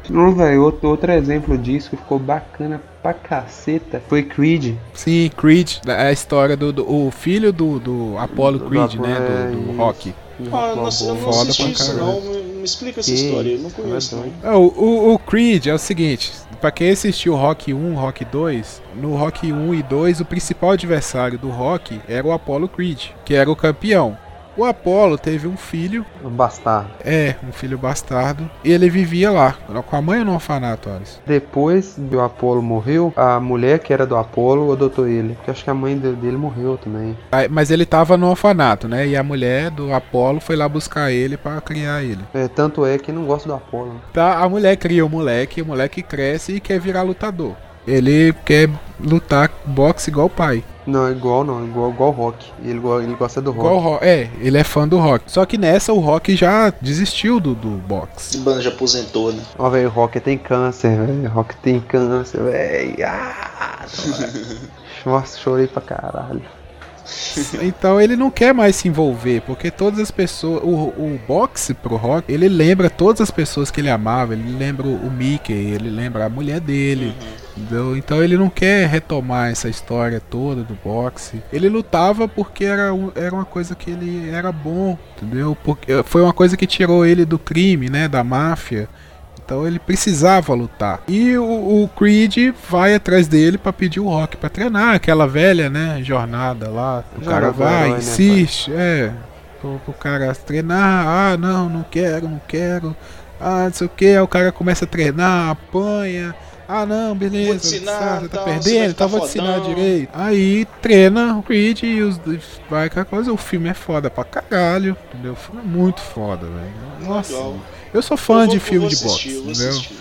Não, velho, outro, outro exemplo disso que ficou bacana pra caceta foi Creed. Sim, Creed, é a história do, do- o filho do, do Apollo Do Creed, Apollo, né? é, Do, do isso. Rock. Ah, eu não, eu não Foda assisti isso não, me, explica essa Que história, eu não conheço é não. doido. É, o, o, o Creed é o seguinte, pra quem assistiu Rock 1, Rock 2, no Rock 1 e 2, o principal adversário do Rock era o Apollo Creed, que era o campeão. O Apollo teve um filho, Um bastardo. é, um filho bastardo, e ele vivia lá, com a mãe no orfanato, Alisson. Depois que o Apolo morreu, a mulher que era do Apolo adotou ele. Porque acho que a mãe de- dele morreu também. Aí- Mas ele tava no orfanato, né? E a mulher do Apollo foi lá buscar ele pra criar ele. É, tanto é que não gosta do Apolo. né? Tá, a mulher cria o moleque, o moleque cresce e quer virar lutador. Ele quer lutar boxe igual o pai. Não, igual não, igual, igual rock. Ele, ele gosta do rock. Igual o rock. É, ele é fã do rock. Só que nessa o rock já desistiu do, do boxe. Esse bando já aposentou, né? Ó, velho, o rock tem câncer, velho. Rock tem câncer, velho. Ah, Nossa, (laughs) chorei pra caralho. Então ele não quer mais se envolver, porque todas as pessoas. O, o boxe pro rock, ele lembra todas as pessoas que ele amava. Ele lembra o Mickey, ele lembra a mulher dele. Entendeu? Então ele não quer retomar essa história toda do boxe. Ele lutava porque era, era uma coisa que ele era bom, entendeu? Porque foi uma coisa que tirou ele do crime, né? Da máfia. Então ele precisava lutar. E o, o Creed vai atrás dele pra pedir o Rock pra treinar, aquela velha, né, jornada lá. O Jornada cara vai, né, insiste, é, pro, pro cara treinar. Ah, não, não quero, não quero. Ah, não sei o que. Aí o cara começa a treinar, apanha. Ah, não, beleza. Vou te ensinar, tá você vai perdendo, então vou te ensinar direito. Aí treina o Creed e os vai com a coisa. O filme é foda pra caralho, entendeu? O filme é muito foda, velho. Nossa. Legal. Eu sou fã Eu vou- de filme de assistir, boxe, entendeu? assistir.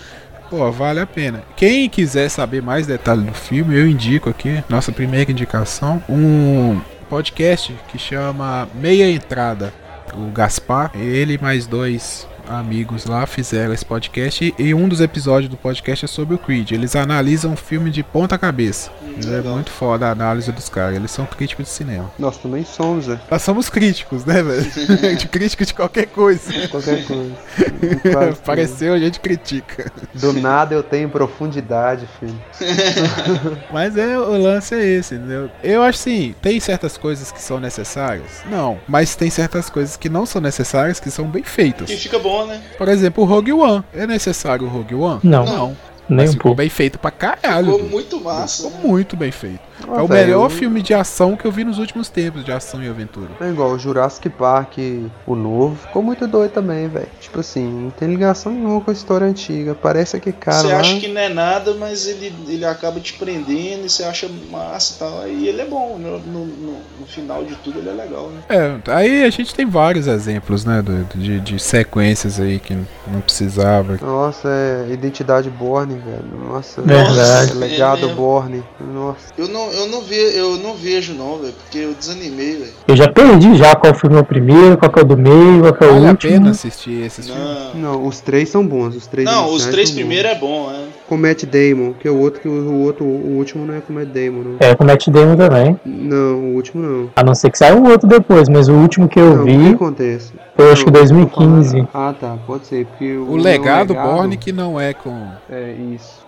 Pô, vale a pena. Quem quiser saber mais detalhes do filme, eu indico aqui, nossa primeira indicação, um podcast que chama Meia Entrada. O Gaspar, ele mais dois amigos lá fizeram esse podcast e um dos episódios do podcast é sobre o Creed. Eles analisam o filme de ponta cabeça. é muito foda a análise dos caras. Eles são críticos de cinema. Nós também somos, velho. Nós somos críticos, né, velho? (laughs) de crítico de qualquer coisa. Qualquer coisa. (laughs) Apareceu, a gente critica. Do nada eu tenho profundidade, filho. (laughs) Mas é, o lance é esse, entendeu? Eu acho assim, tem certas coisas que são necessárias? Não. Mas tem certas coisas que não são necessárias, que são bem feitas. Que fica bom, né? Por exemplo, o Rogue One. É necessário o Rogue One? Não. Não. Nem Mas um ficou pouco. bem feito pra caralho. Ficou muito massa. Ficou né? muito bem feito. É o melhor eu- filme de ação que eu vi nos últimos tempos, de ação e aventura. É igual o Jurassic Park, o novo, ficou muito doido também, velho. Tipo assim, não tem ligação nenhuma com a história antiga. Parece que cara Você lá... acha que não é nada, mas ele, ele acaba te prendendo e você acha massa e tal. E ele é bom, no, no, no- no final de tudo ele é legal, né? É, aí a gente tem vários exemplos, né, do- de, de sequências aí que não precisava. Nossa, é Identidade Borne, velho. Nossa, Verdade. é Legado É. Borne. Nossa. Eu não, eu não, ve, eu não vejo não, velho, porque eu desanimei, velho. Eu já perdi já qual filme é o primeiro, qual que é o do meio, qual que é o Vale a último. pena assistir esses filmes. Não, Não, os três são bons. Os três não os três primeiros é bom, né? Com Matt Damon, que é o outro que o, o outro, o último não é com Matt Damon, não. É, com o Matt Damon também. Não, o último não. A não ser que saia um outro depois, mas o último que eu não, o que vi acontece? foi acho que Não, eu tô 2015. falando- Ah, tá, pode ser, porque o, O legado Borne que não é com. É isso.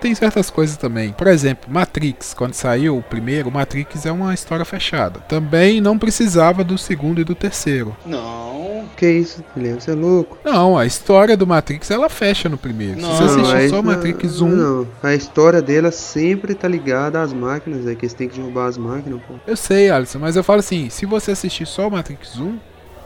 Tem certas coisas também. Por exemplo, Matrix, quando saiu o primeiro, Matrix é uma história fechada. Também não precisava do segundo e do terceiro. Não, Que isso, Guilherme? Você é louco? Não, a história do Matrix ela fecha no primeiro. Não, Se você assistir só Matrix 1, Não, a história dela sempre tá ligada às máquinas, é que eles têm que derrubar as máquinas, pô. eu sei, Alisson, mas eu falo assim: se você assistir só o Matrix 1,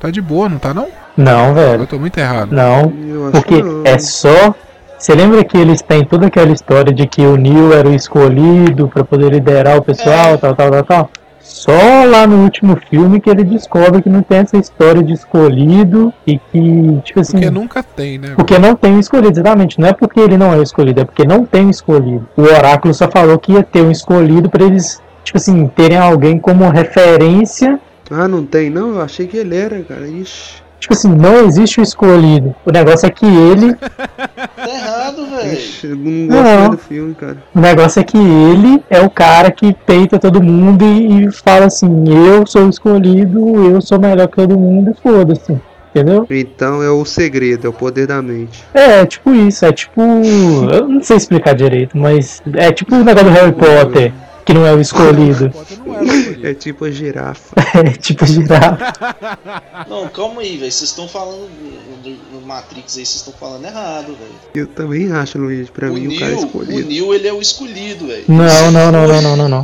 tá de boa, não tá não? Não, Eu velho. tô muito errado. Não. Eu acho Porque que não. é só. Você lembra que eles têm toda aquela história de que o Neil era o escolhido pra poder liderar o pessoal, É. tal, tal, tal, tal? Só lá no último filme que ele descobre que não tem essa história de escolhido e que, tipo assim. Porque nunca tem, né? Porque não tem o escolhido, exatamente. Não é porque ele não é o escolhido, é porque não tem o escolhido. O oráculo só falou que ia ter um escolhido pra eles, tipo assim, terem alguém como referência. Ah, não tem, não? Eu achei que ele era, cara. Ixi. Tipo assim, não existe o escolhido. O negócio é que ele. (laughs) tá errado, velho. Não gosto Não. do filme, cara. O negócio é que ele é o cara que peita todo mundo e, e fala assim: eu sou o escolhido, eu sou melhor que todo mundo e foda-se. Entendeu? Então é o segredo, é o poder da mente. É, tipo isso, é tipo. Eu não sei explicar direito, mas é tipo o negócio do Harry Potter, que não é o escolhido. O. (laughs) É tipo a girafa. (laughs) É tipo girafa. (laughs) Não, calma aí, velho. Vocês estão falando do, do Matrix aí, vocês estão falando errado, velho. Eu também acho, Luiz. Pra O mim, o cara o escolhido. Neo, ele é o escolhido, velho. Não, não, não, não, não, não, não.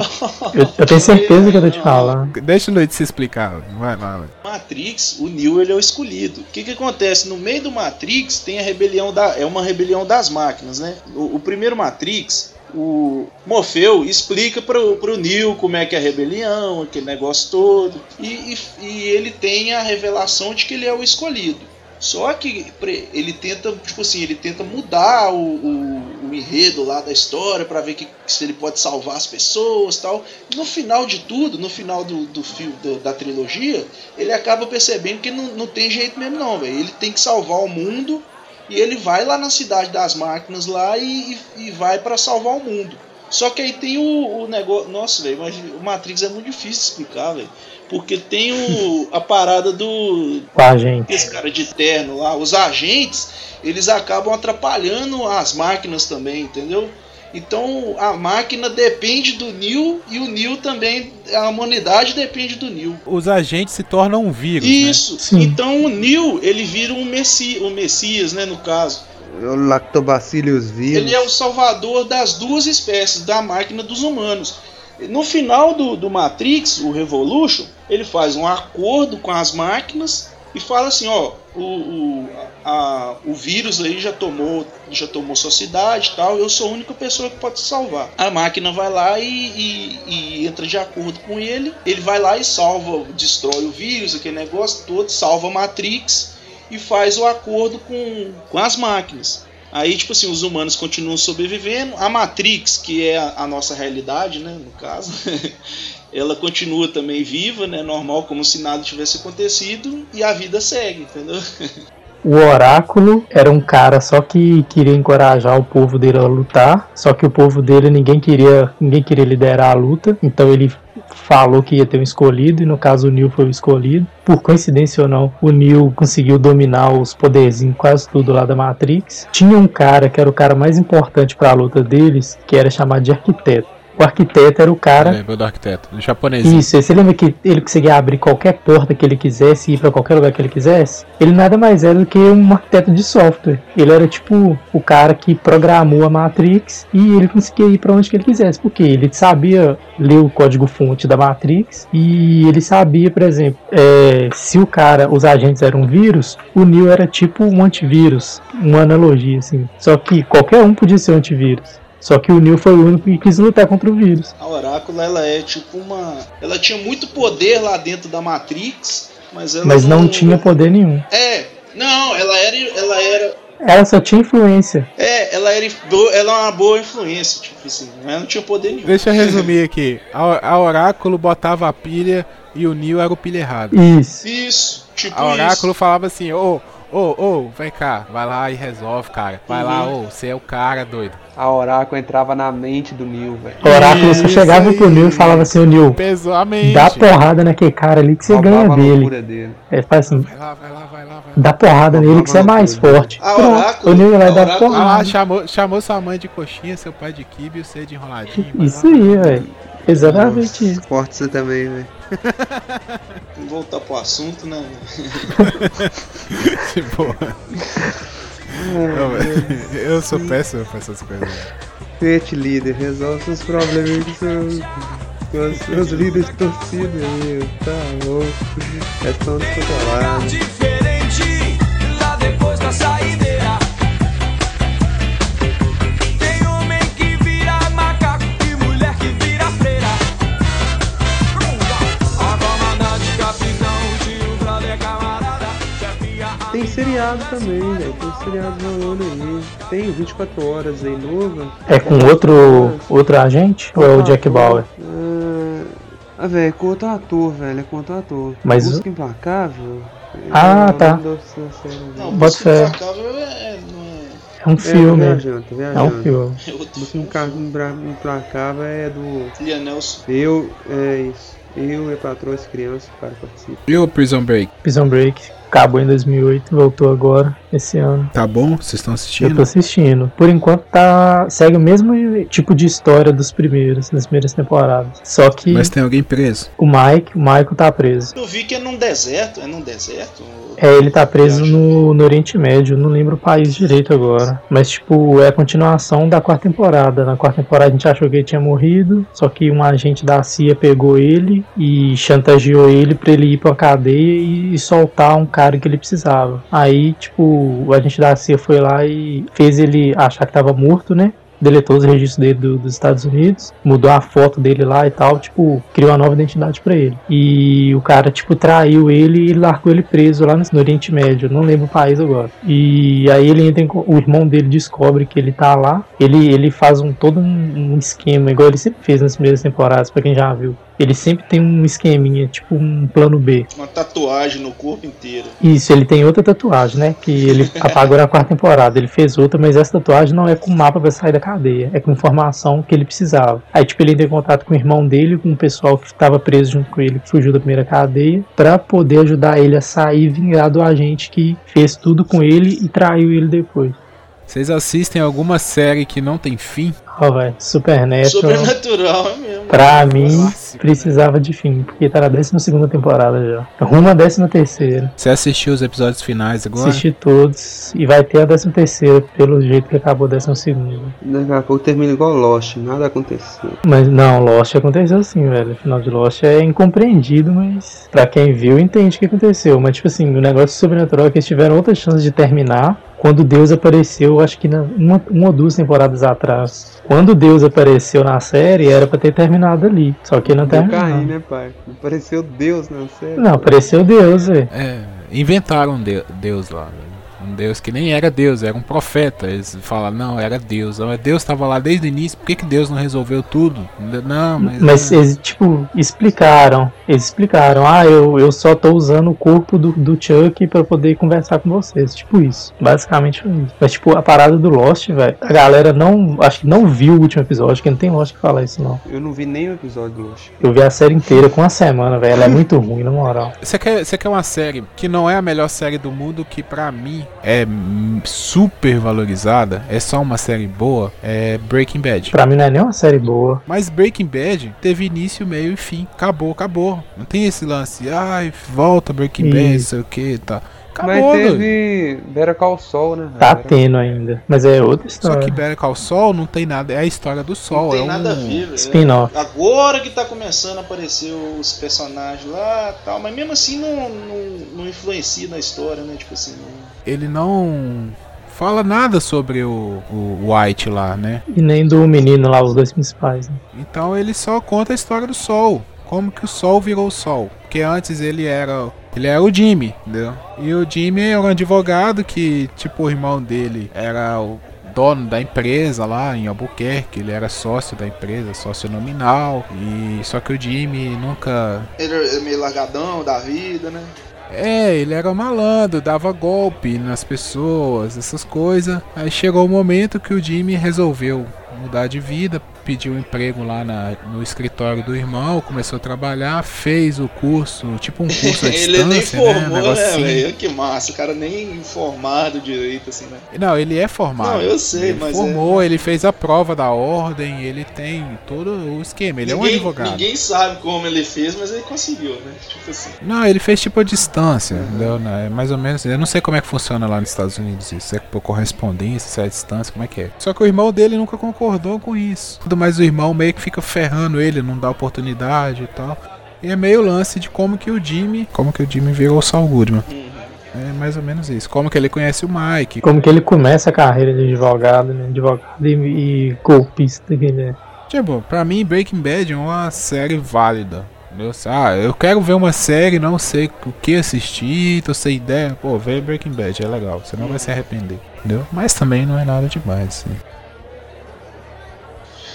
Eu, eu tenho certeza que eu tô te falando. Deixa o Luiz se explicar. Vai lá, velho. Matrix, o Neo ele é o escolhido. O que que acontece? No meio do Matrix tem a rebelião da. É uma rebelião das máquinas, né? O, o primeiro Matrix, o Morfeu explica pro, pro Neo como é que é a rebelião, aquele negócio todo. E, e, e ele tem a revelação de que ele é o escolhido. Só que ele tenta, tipo assim, ele tenta mudar o, o, o enredo lá da história pra ver que, se ele pode salvar as pessoas tal. No final de tudo, no final do, do do- da trilogia, ele acaba percebendo que não, não tem jeito mesmo não, velho. Ele tem que salvar o mundo e ele vai lá na cidade das máquinas lá e, e, e vai pra salvar o mundo. Só que aí tem o, o negócio. Nossa, velho, mas o Matrix é muito difícil de explicar, velho. Porque tem o, (laughs) a parada do, Com a gente. esse cara de terno lá, os agentes, eles acabam atrapalhando as máquinas também, entendeu? Então a máquina depende do Neo e o Neo também, a humanidade depende do Neo. Os agentes se tornam um vírus, né? Isso. Sim. Então o Neo, ele vira um messi, o Messias, né, no caso. É o Lactobacillus vírus. Ele é o salvador das duas espécies, da máquina e dos humanos. No final do, do Matrix, o Revolution, ele faz um acordo com as máquinas e fala assim, ó, o, o, a- o vírus aí já tomou, já tomou sua cidade tal, eu sou a única pessoa que pode salvar. A máquina vai lá e, e- e entra de acordo com ele, ele vai lá e salva, destrói o vírus, aquele negócio todo, salva a Matrix e faz o acordo com, com as máquinas. Aí, tipo assim, os humanos continuam sobrevivendo. A Matrix, que é a, a nossa realidade, né, no caso, (laughs) ela continua também viva, né, normal, como se nada tivesse acontecido, e a vida segue, entendeu? O oráculo era um cara só que queria encorajar o povo dele a lutar, só que o povo dele ninguém queria, ninguém queria liderar a luta, então ele falou que ia ter um escolhido e no caso o Neil foi o escolhido. Por coincidência ou não, o Neil conseguiu dominar os poderzinhos quase tudo lá da Matrix. Tinha um cara que era o cara mais importante para a luta deles, que era chamado de arquiteto. O arquiteto era o cara. Lembra do arquiteto, do japonesinho. Isso, você lembra que ele conseguia abrir qualquer porta que ele quisesse, ir pra qualquer lugar que ele quisesse? Ele nada mais era do que um arquiteto de software. Ele era tipo o cara que programou a Matrix e ele conseguia ir pra onde que ele quisesse. Porque ele sabia ler o código-fonte da Matrix e ele sabia, por exemplo, é, se o cara, os agentes eram vírus, o Neo era tipo um antivírus, uma analogia assim. Só que qualquer um podia ser um antivírus. Só que o Neo foi o único que quis lutar contra o vírus. A Oráculo, ela é tipo uma. Ela tinha muito poder lá dentro da Matrix, mas ela. Mas não tinha poder nenhum. É, não, ela era. Ela era. Ela só tinha influência. É, ela era, ela é uma boa influência, tipo assim, mas ela não tinha poder nenhum. Deixa eu (laughs) resumir aqui. A, a Oráculo botava a pilha e o Neo era o pilha errado. Isso. Isso, tipo A Oráculo isso. falava assim, ô, ô, ô, vem cá, vai lá e resolve, cara. Vai lá, Uhum. ô, você é o cara, doido. A Oráculo entrava na mente do Neo, velho. O Oráculo só Isso chegava aí. pro Neo e falava assim, a mente. dá porrada naquele cara ali que você Roubava ganha dele. dele. É, faz assim, Vai lá, vai lá, vai lá, vai lá. dá porrada nele que você é mais forte. A Pronto, Oráculo- o Neo ia lá a e dá Oráculo- Ah lá, porrada. chamou, chamou sua mãe de coxinha, seu pai de kibe e você de enroladinho. vai Isso lá. aí, velho. Exatamente. Forte você também, velho. Vamos (laughs) voltar pro assunto, né? (laughs) Que porra. Não, eu sou péssimo pra essas coisas. Fete líder, resolve seus problemas com seus, com os seus líderes de torcida aí, tá louco. Questão descontrolada. Diferente seriado também, velho. Tem seriado rolando aí. Tem 24 horas aí novo. É com outro, outro agente ou é o Jack Bauer? Ah, Ah, velho, é com outro ator, velho. É com outro ator. Mas Busca Implacável. Ah, é tá. Não, Bota fé. Implacável é, é, é, É um É, filme. É viajando. um filme. é Busca filme. Impla- Implacável é do. Eu, é isso. Eu e a patroa e as crianças, o cara participa. E o Prison Break? Prison Break. Acabou em 2008, voltou agora, esse ano. Tá bom? Vocês estão Eu assistindo? tô assistindo. Por enquanto tá. Segue o mesmo tipo de história dos primeiros, das primeiras temporadas. Só que Mas tem alguém preso. o Mike, o Michael tá preso. Eu vi que é num deserto. É num deserto? É, ele tá preso no, no Oriente Médio, não lembro o país direito agora. Mas, tipo, é a continuação da quarta temporada. Na quarta temporada a gente achou que ele tinha morrido, só que um agente da CIA pegou ele e chantageou ele pra ele ir pra cadeia e, e soltar um cara que ele precisava. Aí, tipo, o agente da CIA foi lá e fez ele achar que tava morto, né? Deletou os registros dele do- dos Estados Unidos, mudou a foto dele lá e tal, tipo, criou uma nova identidade pra ele. E o cara, tipo, traiu ele e largou ele preso lá no, no Oriente Médio, não lembro o país agora. E aí ele entra em, o irmão dele descobre que ele tá lá, ele, ele faz um todo um, um esquema, igual ele sempre fez nas primeiras temporadas, pra quem já viu. Ele sempre tem um esqueminha, tipo um plano B. Uma tatuagem no corpo inteiro. Isso, ele tem outra tatuagem, né? Que ele (laughs) apagou na quarta temporada. Ele fez outra, mas essa tatuagem não é com mapa pra sair da cadeia. É com informação que ele precisava. Aí, tipo, ele entrou em contato com o irmão dele, com o pessoal que estava preso junto com ele, que fugiu da primeira cadeia, pra poder ajudar ele a sair e vingar do agente que fez tudo com ele e traiu ele depois. Vocês assistem alguma série que não tem fim? Ó, velho, Supernatural. Sobrenatural é mesmo. Pra mim, Clássico, precisava de fim, porque tá na 12 temporada já. Rumo à 13 terceira. Você assistiu os episódios finais agora? Assisti todos e vai ter a 13 terceira, pelo jeito que acabou a 12 segunda. Daqui a pouco termina igual Lost, nada aconteceu. Mas não, Lost aconteceu sim, velho. O final de Lost é incompreendido, mas pra quem viu entende o que aconteceu. Mas tipo assim, o negócio sobrenatural é que eles tiveram outras chances de terminar quando Deus apareceu, acho que na, uma, uma ou duas temporadas atrás. Quando Deus apareceu na série, era pra ter terminado ali. Só que não Deu terminou. cair, né, pai? Apareceu Deus na série. Não, apareceu Deus, velho. É, inventaram um de- Deus lá, velho. Um Deus que nem era Deus, era um profeta. Eles falaram, não, era Deus. Mas Deus estava lá desde o início, por que, que Deus não resolveu tudo? Não, mas. Mas não. eles, tipo, explicaram. Eles explicaram, ah, eu, eu só tô usando o corpo do, do Chuck pra poder conversar com vocês. Tipo isso. Basicamente foi isso. Mas, tipo, a parada do Lost, velho, a galera não. Acho que não viu o último episódio, que não tem Lost que falar isso, não. Eu não vi nenhum episódio do Lost. Eu vi a série inteira com uma semana, velho. Ela é muito (laughs) ruim, na moral. Você quer, você quer uma série que não é a melhor série do mundo, que pra mim é super valorizada, é só uma série boa, é Breaking Bad. Pra mim não é nem uma série boa. Mas Breaking Bad teve início, meio e fim. Acabou, acabou. Não tem esse lance, ai, volta Breaking Bad, Isso. sei o que, tá. Mas Acabou, doido. teve Better Call Saul, né? Tá tendo ainda. Mas é outra Só história. que Better Call Saul não tem nada, é a história do Sol, Não tem é um nada a ver, velho. Spin-off. Agora que tá começando a aparecer os personagens lá e tal, mas mesmo assim não, não, não influencia na história, né? Tipo assim, não... ele não fala nada sobre o, o White lá, né? E nem do menino lá, os dois principais. né? Então ele só conta a história do Sol. Como que o Sol virou o Sol. Porque antes ele era. Ele era o Jimmy, entendeu? E o Jimmy é um advogado que, tipo, o irmão dele era o dono da empresa lá em Albuquerque. Ele era sócio da empresa, sócio nominal. E só que o Jimmy nunca Ele é meio largadão da vida, né? É, ele era malandro, dava golpe nas pessoas, essas coisas. Aí chegou o momento que o Jimmy resolveu mudar de vida, pediu um emprego lá na- no escritório do irmão, começou a trabalhar, fez o curso, tipo um curso à (laughs) ele nem distância, né? Formou, né, velho? Que massa, o cara nem formado direito, assim, né? Não, ele é formado. Não, eu sei, ele mas formou, ele fez a prova da ordem, ele tem todo o esquema, ele é um ninguém, advogado. ninguém sabe como ele fez, mas ele conseguiu, né? Tipo assim. Não, ele fez tipo a distância, entendeu? Né? É mais ou menos. Eu não sei como é que funciona lá nos Estados Unidos isso. Se é por correspondência, se é a distância, como é que é. Só que o irmão dele nunca concordou com isso. Tudo mais o irmão meio que fica ferrando ele, não dá oportunidade e tal. E é meio lance de como que o Jimmy. Como que o Jimmy virou o Saul Goodman. É mais ou menos isso. Como que ele conhece o Mike. Como que ele começa a carreira de advogado, né? Advogado e, e golpista que ele é. Tipo, pra mim Breaking Bad é uma série válida. Entendeu? Ah, eu quero ver uma série, não sei o que assistir, tô sem ideia. Pô, vê Breaking Bad, é legal. Você não vai se arrepender. Entendeu? Mas também não é nada demais, assim.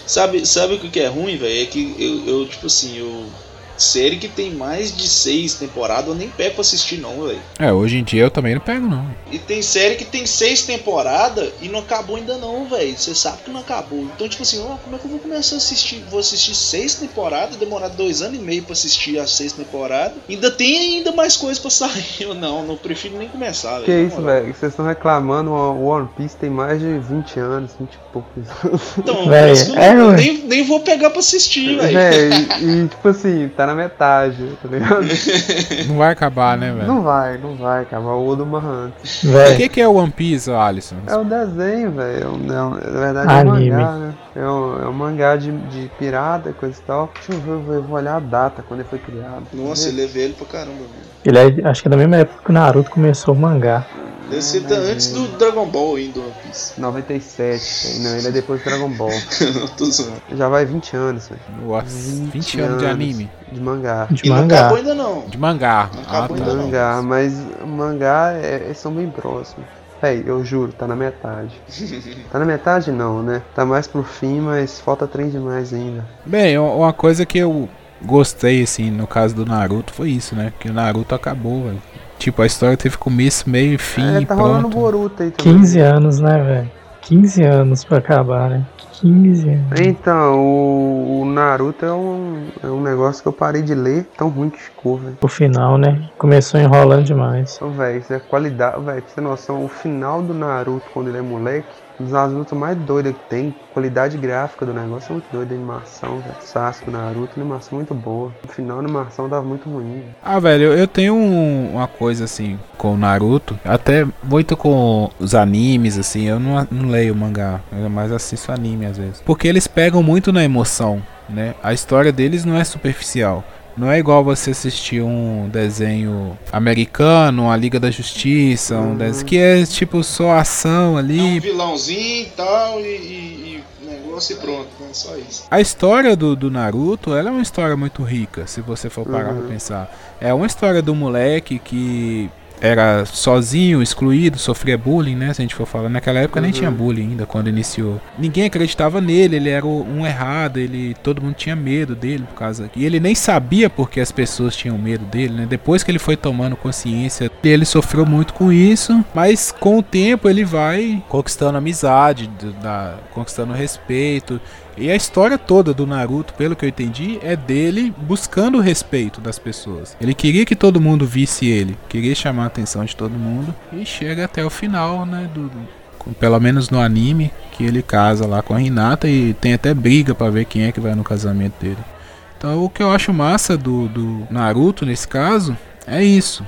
Sabe, sabe o que é ruim, velho? É que eu, eu, tipo assim, eu. Série que tem mais de seis temporadas, eu nem pego pra assistir, não, velho. É, hoje em dia eu também não pego, não. E tem série que tem seis temporadas e não acabou ainda não, velho. Você sabe que não acabou. Então, tipo assim, ó, como é que eu vou começar a assistir? Vou assistir seis temporadas, demorar dois anos e meio pra assistir as seis temporadas. Ainda tem ainda mais coisa pra sair. (laughs) Eu não, não prefiro nem começar, velho. Que na isso, velho? Vocês estão reclamando, o One Piece tem mais de 20 anos, 20 e poucos anos. Então, Véi, por isso que eu é, ué. nem, nem vou pegar pra assistir, velho. Véi, e, e, tipo assim, tá na metade, tá ligado? (laughs) Não vai acabar, né, velho? Não vai, não vai acabar o Odo Hunter. O que, que é o One Piece, Alisson? É o desenho, velho. É um- é um- na verdade é um Anime. mangá, né? É um, é um mangá de, de pirata e coisa e tal. Deixa eu ver, eu vou- eu olhar a data quando ele foi criado. Nossa, ele é velho pra caramba, velho. ele é, acho que é da mesma época que o Naruto começou o mangá. Deve ser da- antes do Dragon Ball ainda, One Piece. 97, não, ele é depois do Dragon Ball. (laughs) Tô zoando. Já vai 20 anos, velho. Nossa, 20 anos de anime. De mangá. De E não mangá. acabou ainda não. De mangá. Não Ah, acabou tá. ainda não. Mangá, mas mangá é, eles são bem próximos. Véi, eu juro, tá na metade. (laughs) Tá na metade não, né? Tá mais pro fim, mas falta trem demais ainda. Bem, uma coisa que eu gostei, assim, no caso do Naruto foi isso, né? Que o Naruto acabou, velho. Tipo, a história teve começo, meio e fim é, tá rolando. Boruto aí também. 15 anos, né, velho? 15 anos pra acabar, né? 15 anos. Então, o, o Naruto é um, é um negócio que eu parei de ler, tão ruim que ficou, velho. O final, né? Começou enrolando demais. Então, velho, isso é qualidade, velho, pra você ter noção, o final do Naruto quando ele é moleque, um das lutas mais doidas que tem, qualidade gráfica do negócio é muito doida, animação, velho. Sasuke, Naruto, animação muito boa. No final a animação tava muito ruim. velho. Ah, velho, eu, tenho um- uma coisa assim com o Naruto, até muito com os animes, assim, eu não, não leio mangá, eu mais assisto anime às vezes. Porque eles pegam muito na emoção, né? A história deles não é superficial. Não é igual você assistir um desenho americano, a Liga da Justiça, um desenho que é tipo só ação É um ali. vilãozinho e tal, e, e, e negócio e pronto, né? Só isso. A história do, do Naruto, ela é uma história muito rica, se você for parar Uhum. pra pensar. É uma história do moleque que era sozinho, excluído, sofria bullying, né? Se a gente for falar. Naquela época nem Uhum. tinha bullying ainda, quando iniciou. Ninguém acreditava nele, ele era um errado, ele todo mundo tinha medo dele por causa. E ele nem sabia porque as pessoas tinham medo dele, né? Depois que ele foi tomando consciência, ele sofreu muito com isso, mas com o tempo ele vai conquistando amizade, da, conquistando respeito. E a história toda do Naruto, pelo que eu entendi, é dele buscando o respeito das pessoas. Ele queria que todo mundo visse ele, queria chamar a atenção de todo mundo e chega até o final, né, do, pelo menos no anime, que ele casa lá com a Hinata e tem até briga pra ver quem é que vai no casamento dele. Então o que eu acho massa do, do Naruto nesse caso é isso.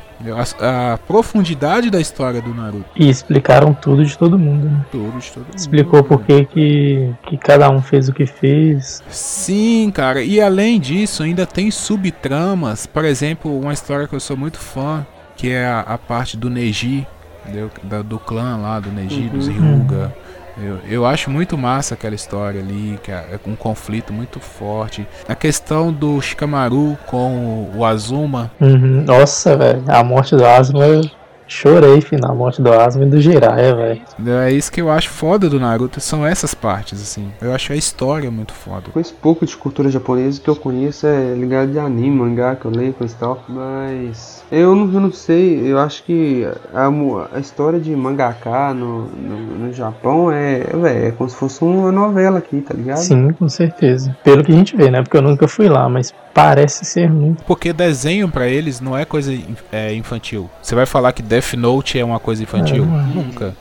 A, a profundidade da história do Naruto. E explicaram tudo de todo mundo, né? Tudo de todo mundo. Explicou por que, que, que cada um fez o que fez. Sim, cara. E além disso, ainda tem subtramas. Por exemplo, uma história que eu sou muito fã, que é a, a parte do Neji, entendeu? Da- do clã lá, do Neji, dos Hyuga. Eu, eu acho muito massa aquela história ali, que é um conflito muito forte. A questão do Shikamaru com o, Azuma. Uhum. Nossa, velho. A morte do Asuma, eu chorei, final. A morte do Asuma e do Jiraiya, velho. É isso que eu acho foda do Naruto, são essas partes, assim. Eu acho a história muito foda. Coisa pouco de cultura japonesa que eu conheço é ligado de anime, mangá, que eu leio, coisa e tal. Mas eu não, eu não sei, eu acho que a, a história de mangaká no, no, no Japão é, véi, é como se fosse uma novela aqui, tá ligado? Sim, com certeza. Pelo que a gente vê, né? Porque eu nunca fui lá, mas parece ser muito. Porque desenho pra eles não é coisa é, infantil. Você vai falar que Death Note é uma coisa infantil? É, é. Nunca.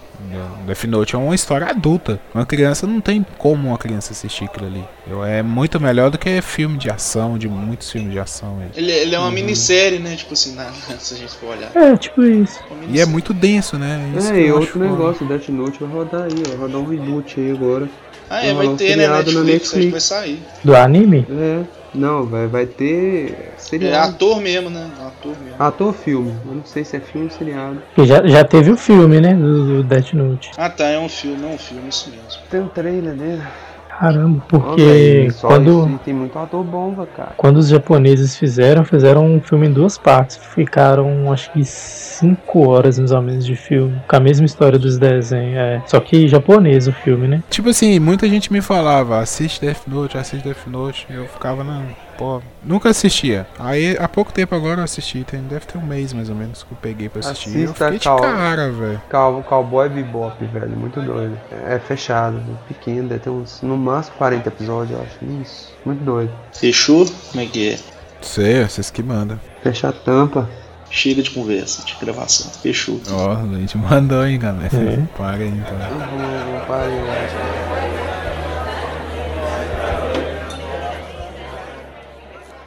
Death Note é uma história adulta. Uma criança não tem como uma criança assistir aquilo ali. É muito melhor do que filme de ação, de muitos filmes de ação. aí. Ele, ele é uma minissérie, né? Tipo assim, na, (laughs) se a gente for olhar. É, tipo isso. E é muito denso, né? Isso que É, e outro negócio, Death Note vai rodar aí, vai rodar um reboot aí agora. Ah, é, vai um ter, né? na Netflix, que vai Netflix. sair. Do anime? É, não, vai, vai ter É seriado. ator mesmo, né? Ator mesmo. Ator filme, eu não sei se é filme ou seriado. Porque já, já teve o filme, né? Do, do Death Note. Ah, tá, é um filme, é um filme, isso mesmo. Tem um trailer dele. Caramba, porque só quando. tem muito ator bom, velho, cara. Quando os japoneses fizeram, fizeram um filme em duas partes. Ficaram, acho que, cinco horas mais ou menos de filme. Com a mesma história dos desenhos. É. Só que japonês o filme, né? Tipo assim, muita gente me falava, assiste Death Note, assiste Death Note. Eu ficava, não, pô, nunca assistia. Aí há pouco tempo agora eu assisti, tem, deve ter um mês mais ou menos que eu peguei pra assistir. eu Assista, fiquei de cara, velho. Cow- Cowboy Bebop, velho, muito doido. É fechado, pequeno, deve ter uns, no máximo 40 episódios, eu acho. Isso, muito doido. Fechou? Como é que é? Sei, vocês que mandam. Fecha a tampa. Chega de conversa, de gravação. Fechou. Ó, a gente (laughs) mandou, hein, galera. É. Para aí, então. Vamos, para aí, eu acho.